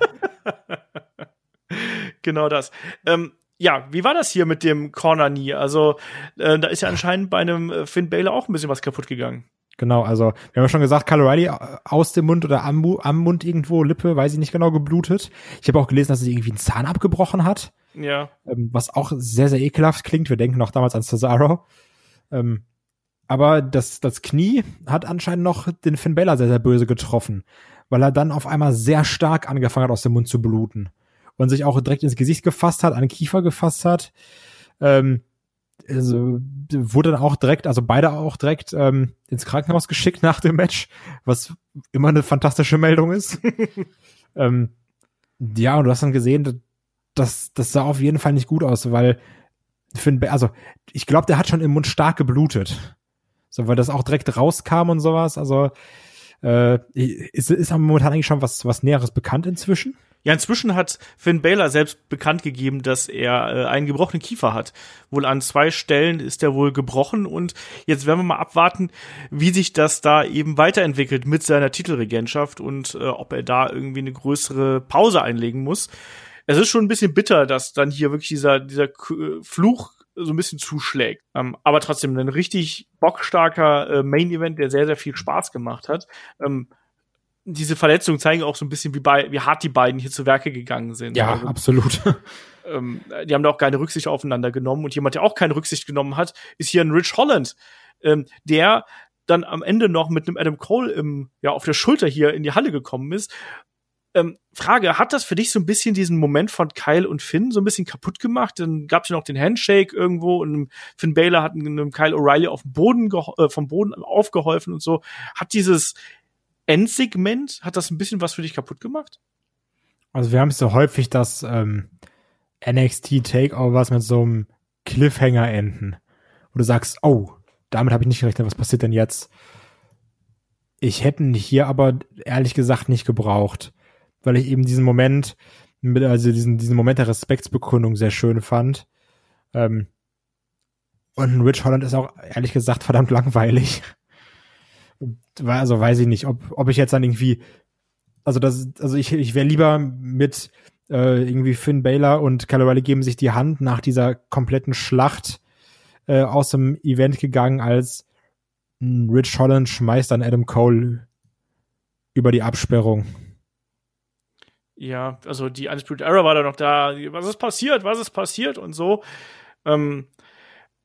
genau das. Ähm, ja, wie war das hier mit dem Corner Knee? Also, äh, da ist ja anscheinend bei einem äh, Finn Baylor auch ein bisschen was kaputt gegangen. Genau, also wir haben ja schon gesagt, Kyle O'Reilly äh, aus dem Mund oder am, am Mund irgendwo, Lippe, weiß ich nicht genau, geblutet. Ich habe auch gelesen, dass er irgendwie einen Zahn abgebrochen hat. Ja. Ähm, was auch sehr, sehr ekelhaft klingt. Wir denken noch damals an Cesaro. Ähm, aber das, das Knie hat anscheinend noch den Finn Bella sehr, sehr böse getroffen, weil er dann auf einmal sehr stark angefangen hat, aus dem Mund zu bluten. Und sich auch direkt ins Gesicht gefasst hat, an den Kiefer gefasst hat. Ähm, also, wurde dann auch direkt, also beide auch direkt ähm, ins Krankenhaus geschickt nach dem Match, was immer eine fantastische Meldung ist. ähm, ja, und du hast dann gesehen, das, das sah auf jeden Fall nicht gut aus, weil Finn, also ich glaube, der hat schon im Mund stark geblutet. So, weil das auch direkt rauskam und sowas. Also äh, ist, ist momentan eigentlich schon was, was Näheres bekannt inzwischen? Ja, inzwischen hat Finn Baylor selbst bekannt gegeben, dass er äh, einen gebrochenen Kiefer hat. Wohl an zwei Stellen ist er wohl gebrochen und jetzt werden wir mal abwarten, wie sich das da eben weiterentwickelt mit seiner Titelregentschaft und äh, ob er da irgendwie eine größere Pause einlegen muss. es ist schon ein bisschen bitter, dass dann hier wirklich dieser, dieser Fluch so ein bisschen zuschlägt. Ähm, aber trotzdem ein richtig bockstarker äh, Main-Event, der sehr, sehr viel Spaß gemacht hat. Ähm, diese Verletzungen zeigen auch so ein bisschen, wie, bei, wie hart die beiden hier zu Werke gegangen sind. Ja, also, absolut. Ähm, die haben da auch keine Rücksicht aufeinander genommen. Und jemand, der auch keine Rücksicht genommen hat, ist hier ein Rich Holland, ähm, der dann am Ende noch mit einem Adam Cole im, ja, auf der Schulter hier in die Halle gekommen ist. Ähm, Frage, hat das für dich so ein bisschen diesen Moment von Kyle und Finn so ein bisschen kaputt gemacht? Dann gab es ja noch den Handshake irgendwo und Finn Baylor hat einem Kyle O'Reilly auf dem Boden äh, vom Boden aufgeholfen und so. Hat dieses Endsegment, hat das ein bisschen was für dich kaputt gemacht? Also wir haben es so häufig, dass ähm, NXT Takeovers mit so einem Cliffhanger enden, wo du sagst, oh, damit habe ich nicht gerechnet, was passiert denn jetzt? Ich hätte hier aber ehrlich gesagt nicht gebraucht weil ich eben diesen Moment, also diesen, diesen Moment der Respektsbekundung sehr schön fand. Ähm, und Rich Holland ist auch ehrlich gesagt verdammt langweilig. Also weiß ich nicht, ob, ob ich jetzt dann irgendwie, also das, also ich, ich wäre lieber mit äh, irgendwie Finn Baylor und Kyle geben sich die Hand nach dieser kompletten Schlacht äh, aus dem Event gegangen, als Rich Holland schmeißt dann Adam Cole über die Absperrung. Ja, also die Undisputed Era war da noch da. Was ist passiert? Was ist passiert? Und so. Ähm,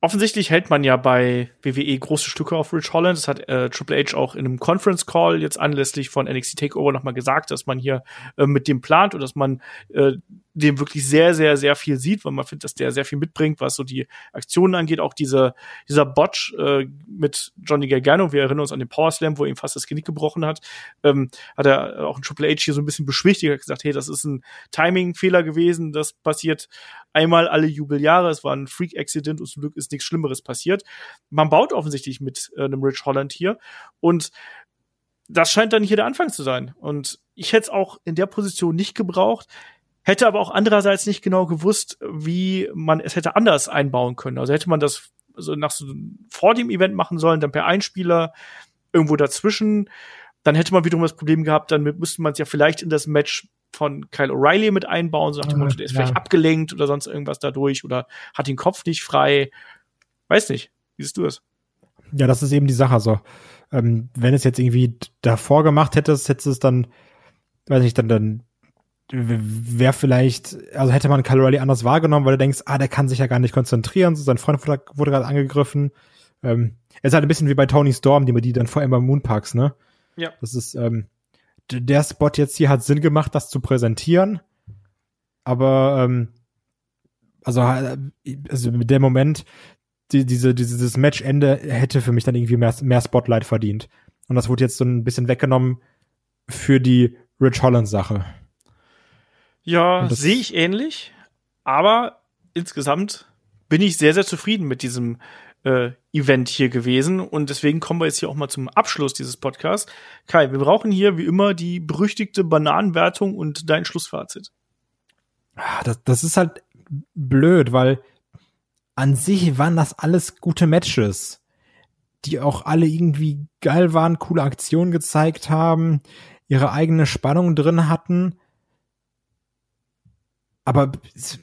offensichtlich hält man ja bei WWE große Stücke auf Rich Holland. Das hat äh, Triple H auch in einem Conference Call jetzt anlässlich von NXT Takeover nochmal gesagt, dass man hier äh, mit dem plant und dass man äh, dem wirklich sehr, sehr, sehr viel sieht, weil man findet, dass der sehr viel mitbringt, was so die Aktionen angeht. Auch diese, dieser Botch äh, mit Johnny Gargano, wir erinnern uns an den Power Slam, wo er ihm fast das Genick gebrochen hat, ähm, hat er auch ein Triple H hier so ein bisschen beschwichtigt, hat gesagt, hey, das ist ein Timing-Fehler gewesen, das passiert einmal alle Jubeljahre, es war ein Freak-Accident und zum Glück ist nichts Schlimmeres passiert. Man baut offensichtlich mit äh, einem Rich Holland hier und das scheint dann hier der Anfang zu sein. Und ich hätte es auch in der Position nicht gebraucht hätte aber auch andererseits nicht genau gewusst, wie man es hätte anders einbauen können. Also hätte man das so nach so vor dem Event machen sollen, dann per Einspieler irgendwo dazwischen, dann hätte man wiederum das Problem gehabt, dann müsste man es ja vielleicht in das Match von Kyle O'Reilly mit einbauen, so nach dem Motto, der ist ja. vielleicht abgelenkt oder sonst irgendwas dadurch oder hat den Kopf nicht frei. Weiß nicht. Wie siehst du das? Ja, das ist eben die Sache. So, ähm, wenn es jetzt irgendwie davor gemacht hättest, hättest es dann, weiß nicht, dann, dann wäre vielleicht, also hätte man Kyle O'Reilly anders wahrgenommen, weil du denkst, ah, der kann sich ja gar nicht konzentrieren, so sein Freund wurde, gerade angegriffen. Ähm, es ist halt ein bisschen wie bei Tony Storm, die man die dann vor immer Moonparks, ne? Ja. Das ist, ähm, der Spot jetzt hier hat Sinn gemacht, das zu präsentieren, aber ähm, also, also der Moment, die, diese, dieses Matchende hätte für mich dann irgendwie mehr, mehr Spotlight verdient. Und das wurde jetzt so ein bisschen weggenommen für die Rich Holland Sache. Ja, sehe ich ähnlich, aber insgesamt bin ich sehr, sehr zufrieden mit diesem äh, Event hier gewesen und deswegen kommen wir jetzt hier auch mal zum Abschluss dieses Podcasts. Kai, wir brauchen hier wie immer die berüchtigte Bananenwertung und dein Schlussfazit. Ah, das, das ist halt blöd, weil an sich waren das alles gute Matches, die auch alle irgendwie geil waren, coole Aktionen gezeigt haben, ihre eigene Spannung drin hatten aber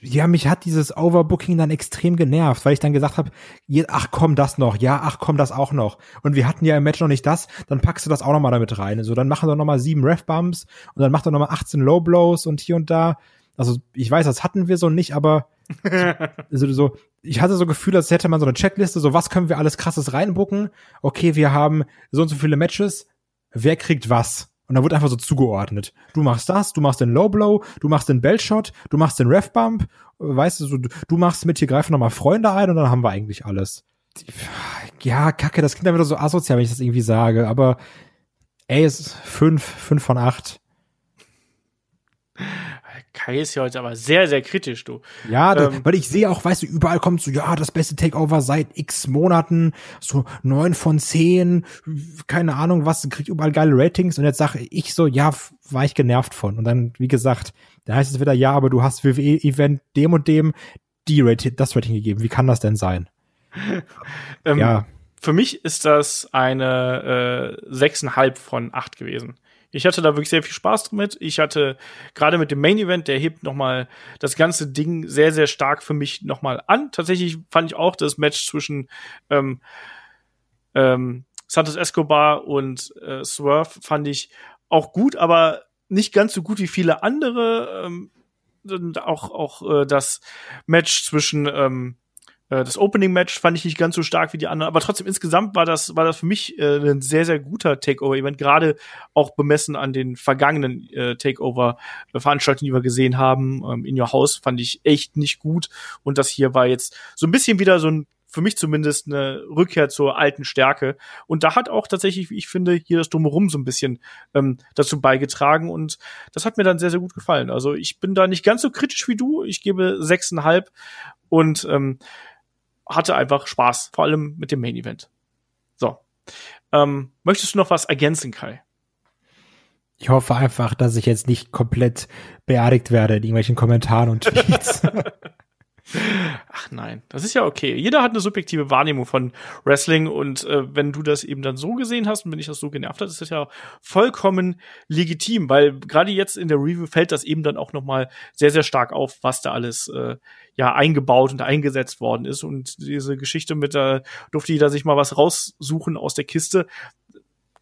ja, mich hat dieses Overbooking dann extrem genervt, weil ich dann gesagt habe, ach komm, das noch, ja, ach komm, das auch noch. Und wir hatten ja im Match noch nicht das, dann packst du das auch noch mal damit rein. So, dann machen wir noch mal sieben Ref-Bumps und dann macht er noch mal 18 Low-Blows und hier und da. Also ich weiß, das hatten wir so nicht, aber also so, ich hatte so Gefühl, als hätte man so eine Checkliste, so was können wir alles krasses reinbucken? Okay, wir haben so und so viele Matches, wer kriegt was? Und dann wurde einfach so zugeordnet. Du machst das, du machst den Low Blow, du machst den Bellshot, du machst den Ref Bump, weißt du, du, du machst mit hier greifen nochmal Freunde ein und dann haben wir eigentlich alles. Ja, kacke, das klingt dann wieder so asozial, wenn ich das irgendwie sage, aber ey, es ist fünf, fünf von acht. Kai ist ja heute aber sehr, sehr kritisch, du. Ja, ähm, weil ich sehe auch, weißt du, überall kommt so, ja, das beste Takeover seit x Monaten, so neun von zehn, keine Ahnung was, kriegt überall geile Ratings und jetzt sage ich so, ja, war ich genervt von. Und dann, wie gesagt, da heißt es wieder, ja, aber du hast WWE-Event dem und dem die Rating, das Rating gegeben. Wie kann das denn sein? ähm, ja. Für mich ist das eine äh, 6,5 von acht gewesen Ich hatte da wirklich sehr viel Spaß damit. Ich hatte gerade mit dem Main Event, der hebt noch mal das ganze Ding sehr, sehr stark für mich noch mal an. Tatsächlich fand ich auch das Match zwischen ähm, ähm, Santos Escobar und äh, Swerve fand ich auch gut, aber nicht ganz so gut wie viele andere. Ähm, auch auch äh, das Match zwischen ähm, äh, das Opening Match fand ich nicht ganz so stark wie die anderen, aber trotzdem insgesamt war das war das für mich äh, ein sehr sehr guter Takeover Event, gerade auch bemessen an den vergangenen äh, Takeover Veranstaltungen, die wir gesehen haben. Ähm, in Your House fand ich echt nicht gut und das hier war jetzt so ein bisschen wieder so ein für mich zumindest eine Rückkehr zur alten Stärke. Und da hat auch tatsächlich, wie ich finde, hier das Drumherum so ein bisschen ähm, dazu beigetragen. Und das hat mir dann sehr, sehr gut gefallen. Also ich bin da nicht ganz so kritisch wie du. Ich gebe sechseinhalb und ähm, hatte einfach Spaß, vor allem mit dem Main Event. So. Ähm, möchtest du noch was ergänzen, Kai? Ich hoffe einfach, dass ich jetzt nicht komplett beerdigt werde in irgendwelchen Kommentaren und Tweets. Ach nein, das ist ja okay. Jeder hat eine subjektive Wahrnehmung von Wrestling und äh, wenn du das eben dann so gesehen hast und wenn dich das so genervt hat, ist das ja vollkommen legitim, weil gerade jetzt in der Review fällt das eben dann auch noch mal sehr sehr stark auf, was da alles äh, ja eingebaut und eingesetzt worden ist und diese Geschichte mit der durfte jeder sich mal was raussuchen aus der Kiste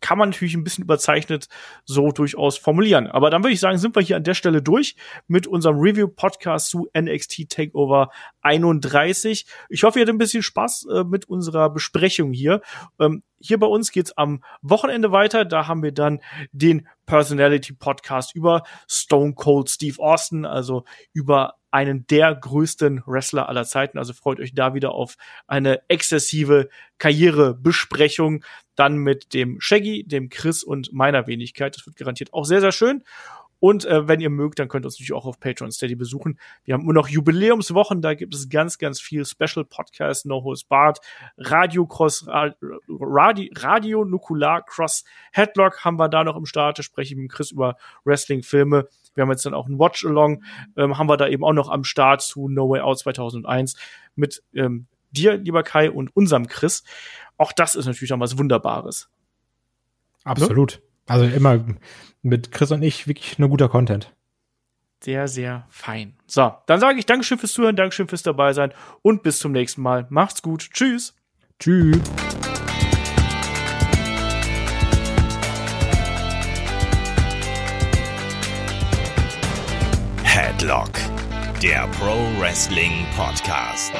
kann man natürlich ein bisschen überzeichnet so durchaus formulieren. Aber dann würde ich sagen, sind wir hier an der Stelle durch mit unserem Review-Podcast zu NXT Takeover 31. Ich hoffe, ihr hattet ein bisschen Spaß äh, mit unserer Besprechung hier. Ähm, hier bei uns geht's am Wochenende weiter. Da haben wir dann den Personality Podcast über Stone Cold Steve Austin, also über einen der größten Wrestler aller Zeiten. Also freut euch da wieder auf eine exzessive Karrierebesprechung. Dann mit dem Shaggy, dem Chris und meiner Wenigkeit. Das wird garantiert auch sehr, sehr schön. Und äh, wenn ihr mögt, dann könnt ihr uns natürlich auch auf Patreon Steady besuchen. Wir haben immer noch Jubiläumswochen, da gibt es ganz, ganz viel Special Podcasts, No Holds Barred, Radio Cross, Radio, Radio Nukular Cross Headlock haben wir da noch im Start. Da spreche ich mit Chris über Wrestling-Filme. Wir haben jetzt dann auch ein Watch-Along, ähm, haben wir da eben auch noch am Start zu No Way Out 2001 mit ähm, dir, lieber Kai, und unserem Chris. Auch das ist natürlich auch was Wunderbares. Absolut. Ne? Also immer mit Chris und ich wirklich nur guter Content. Sehr, sehr fein. So, dann sage ich Dankeschön fürs Zuhören, Dankeschön fürs dabei sein und bis zum nächsten Mal. Macht's gut. Tschüss. Tschüss. Headlock, der Pro Wrestling Podcast.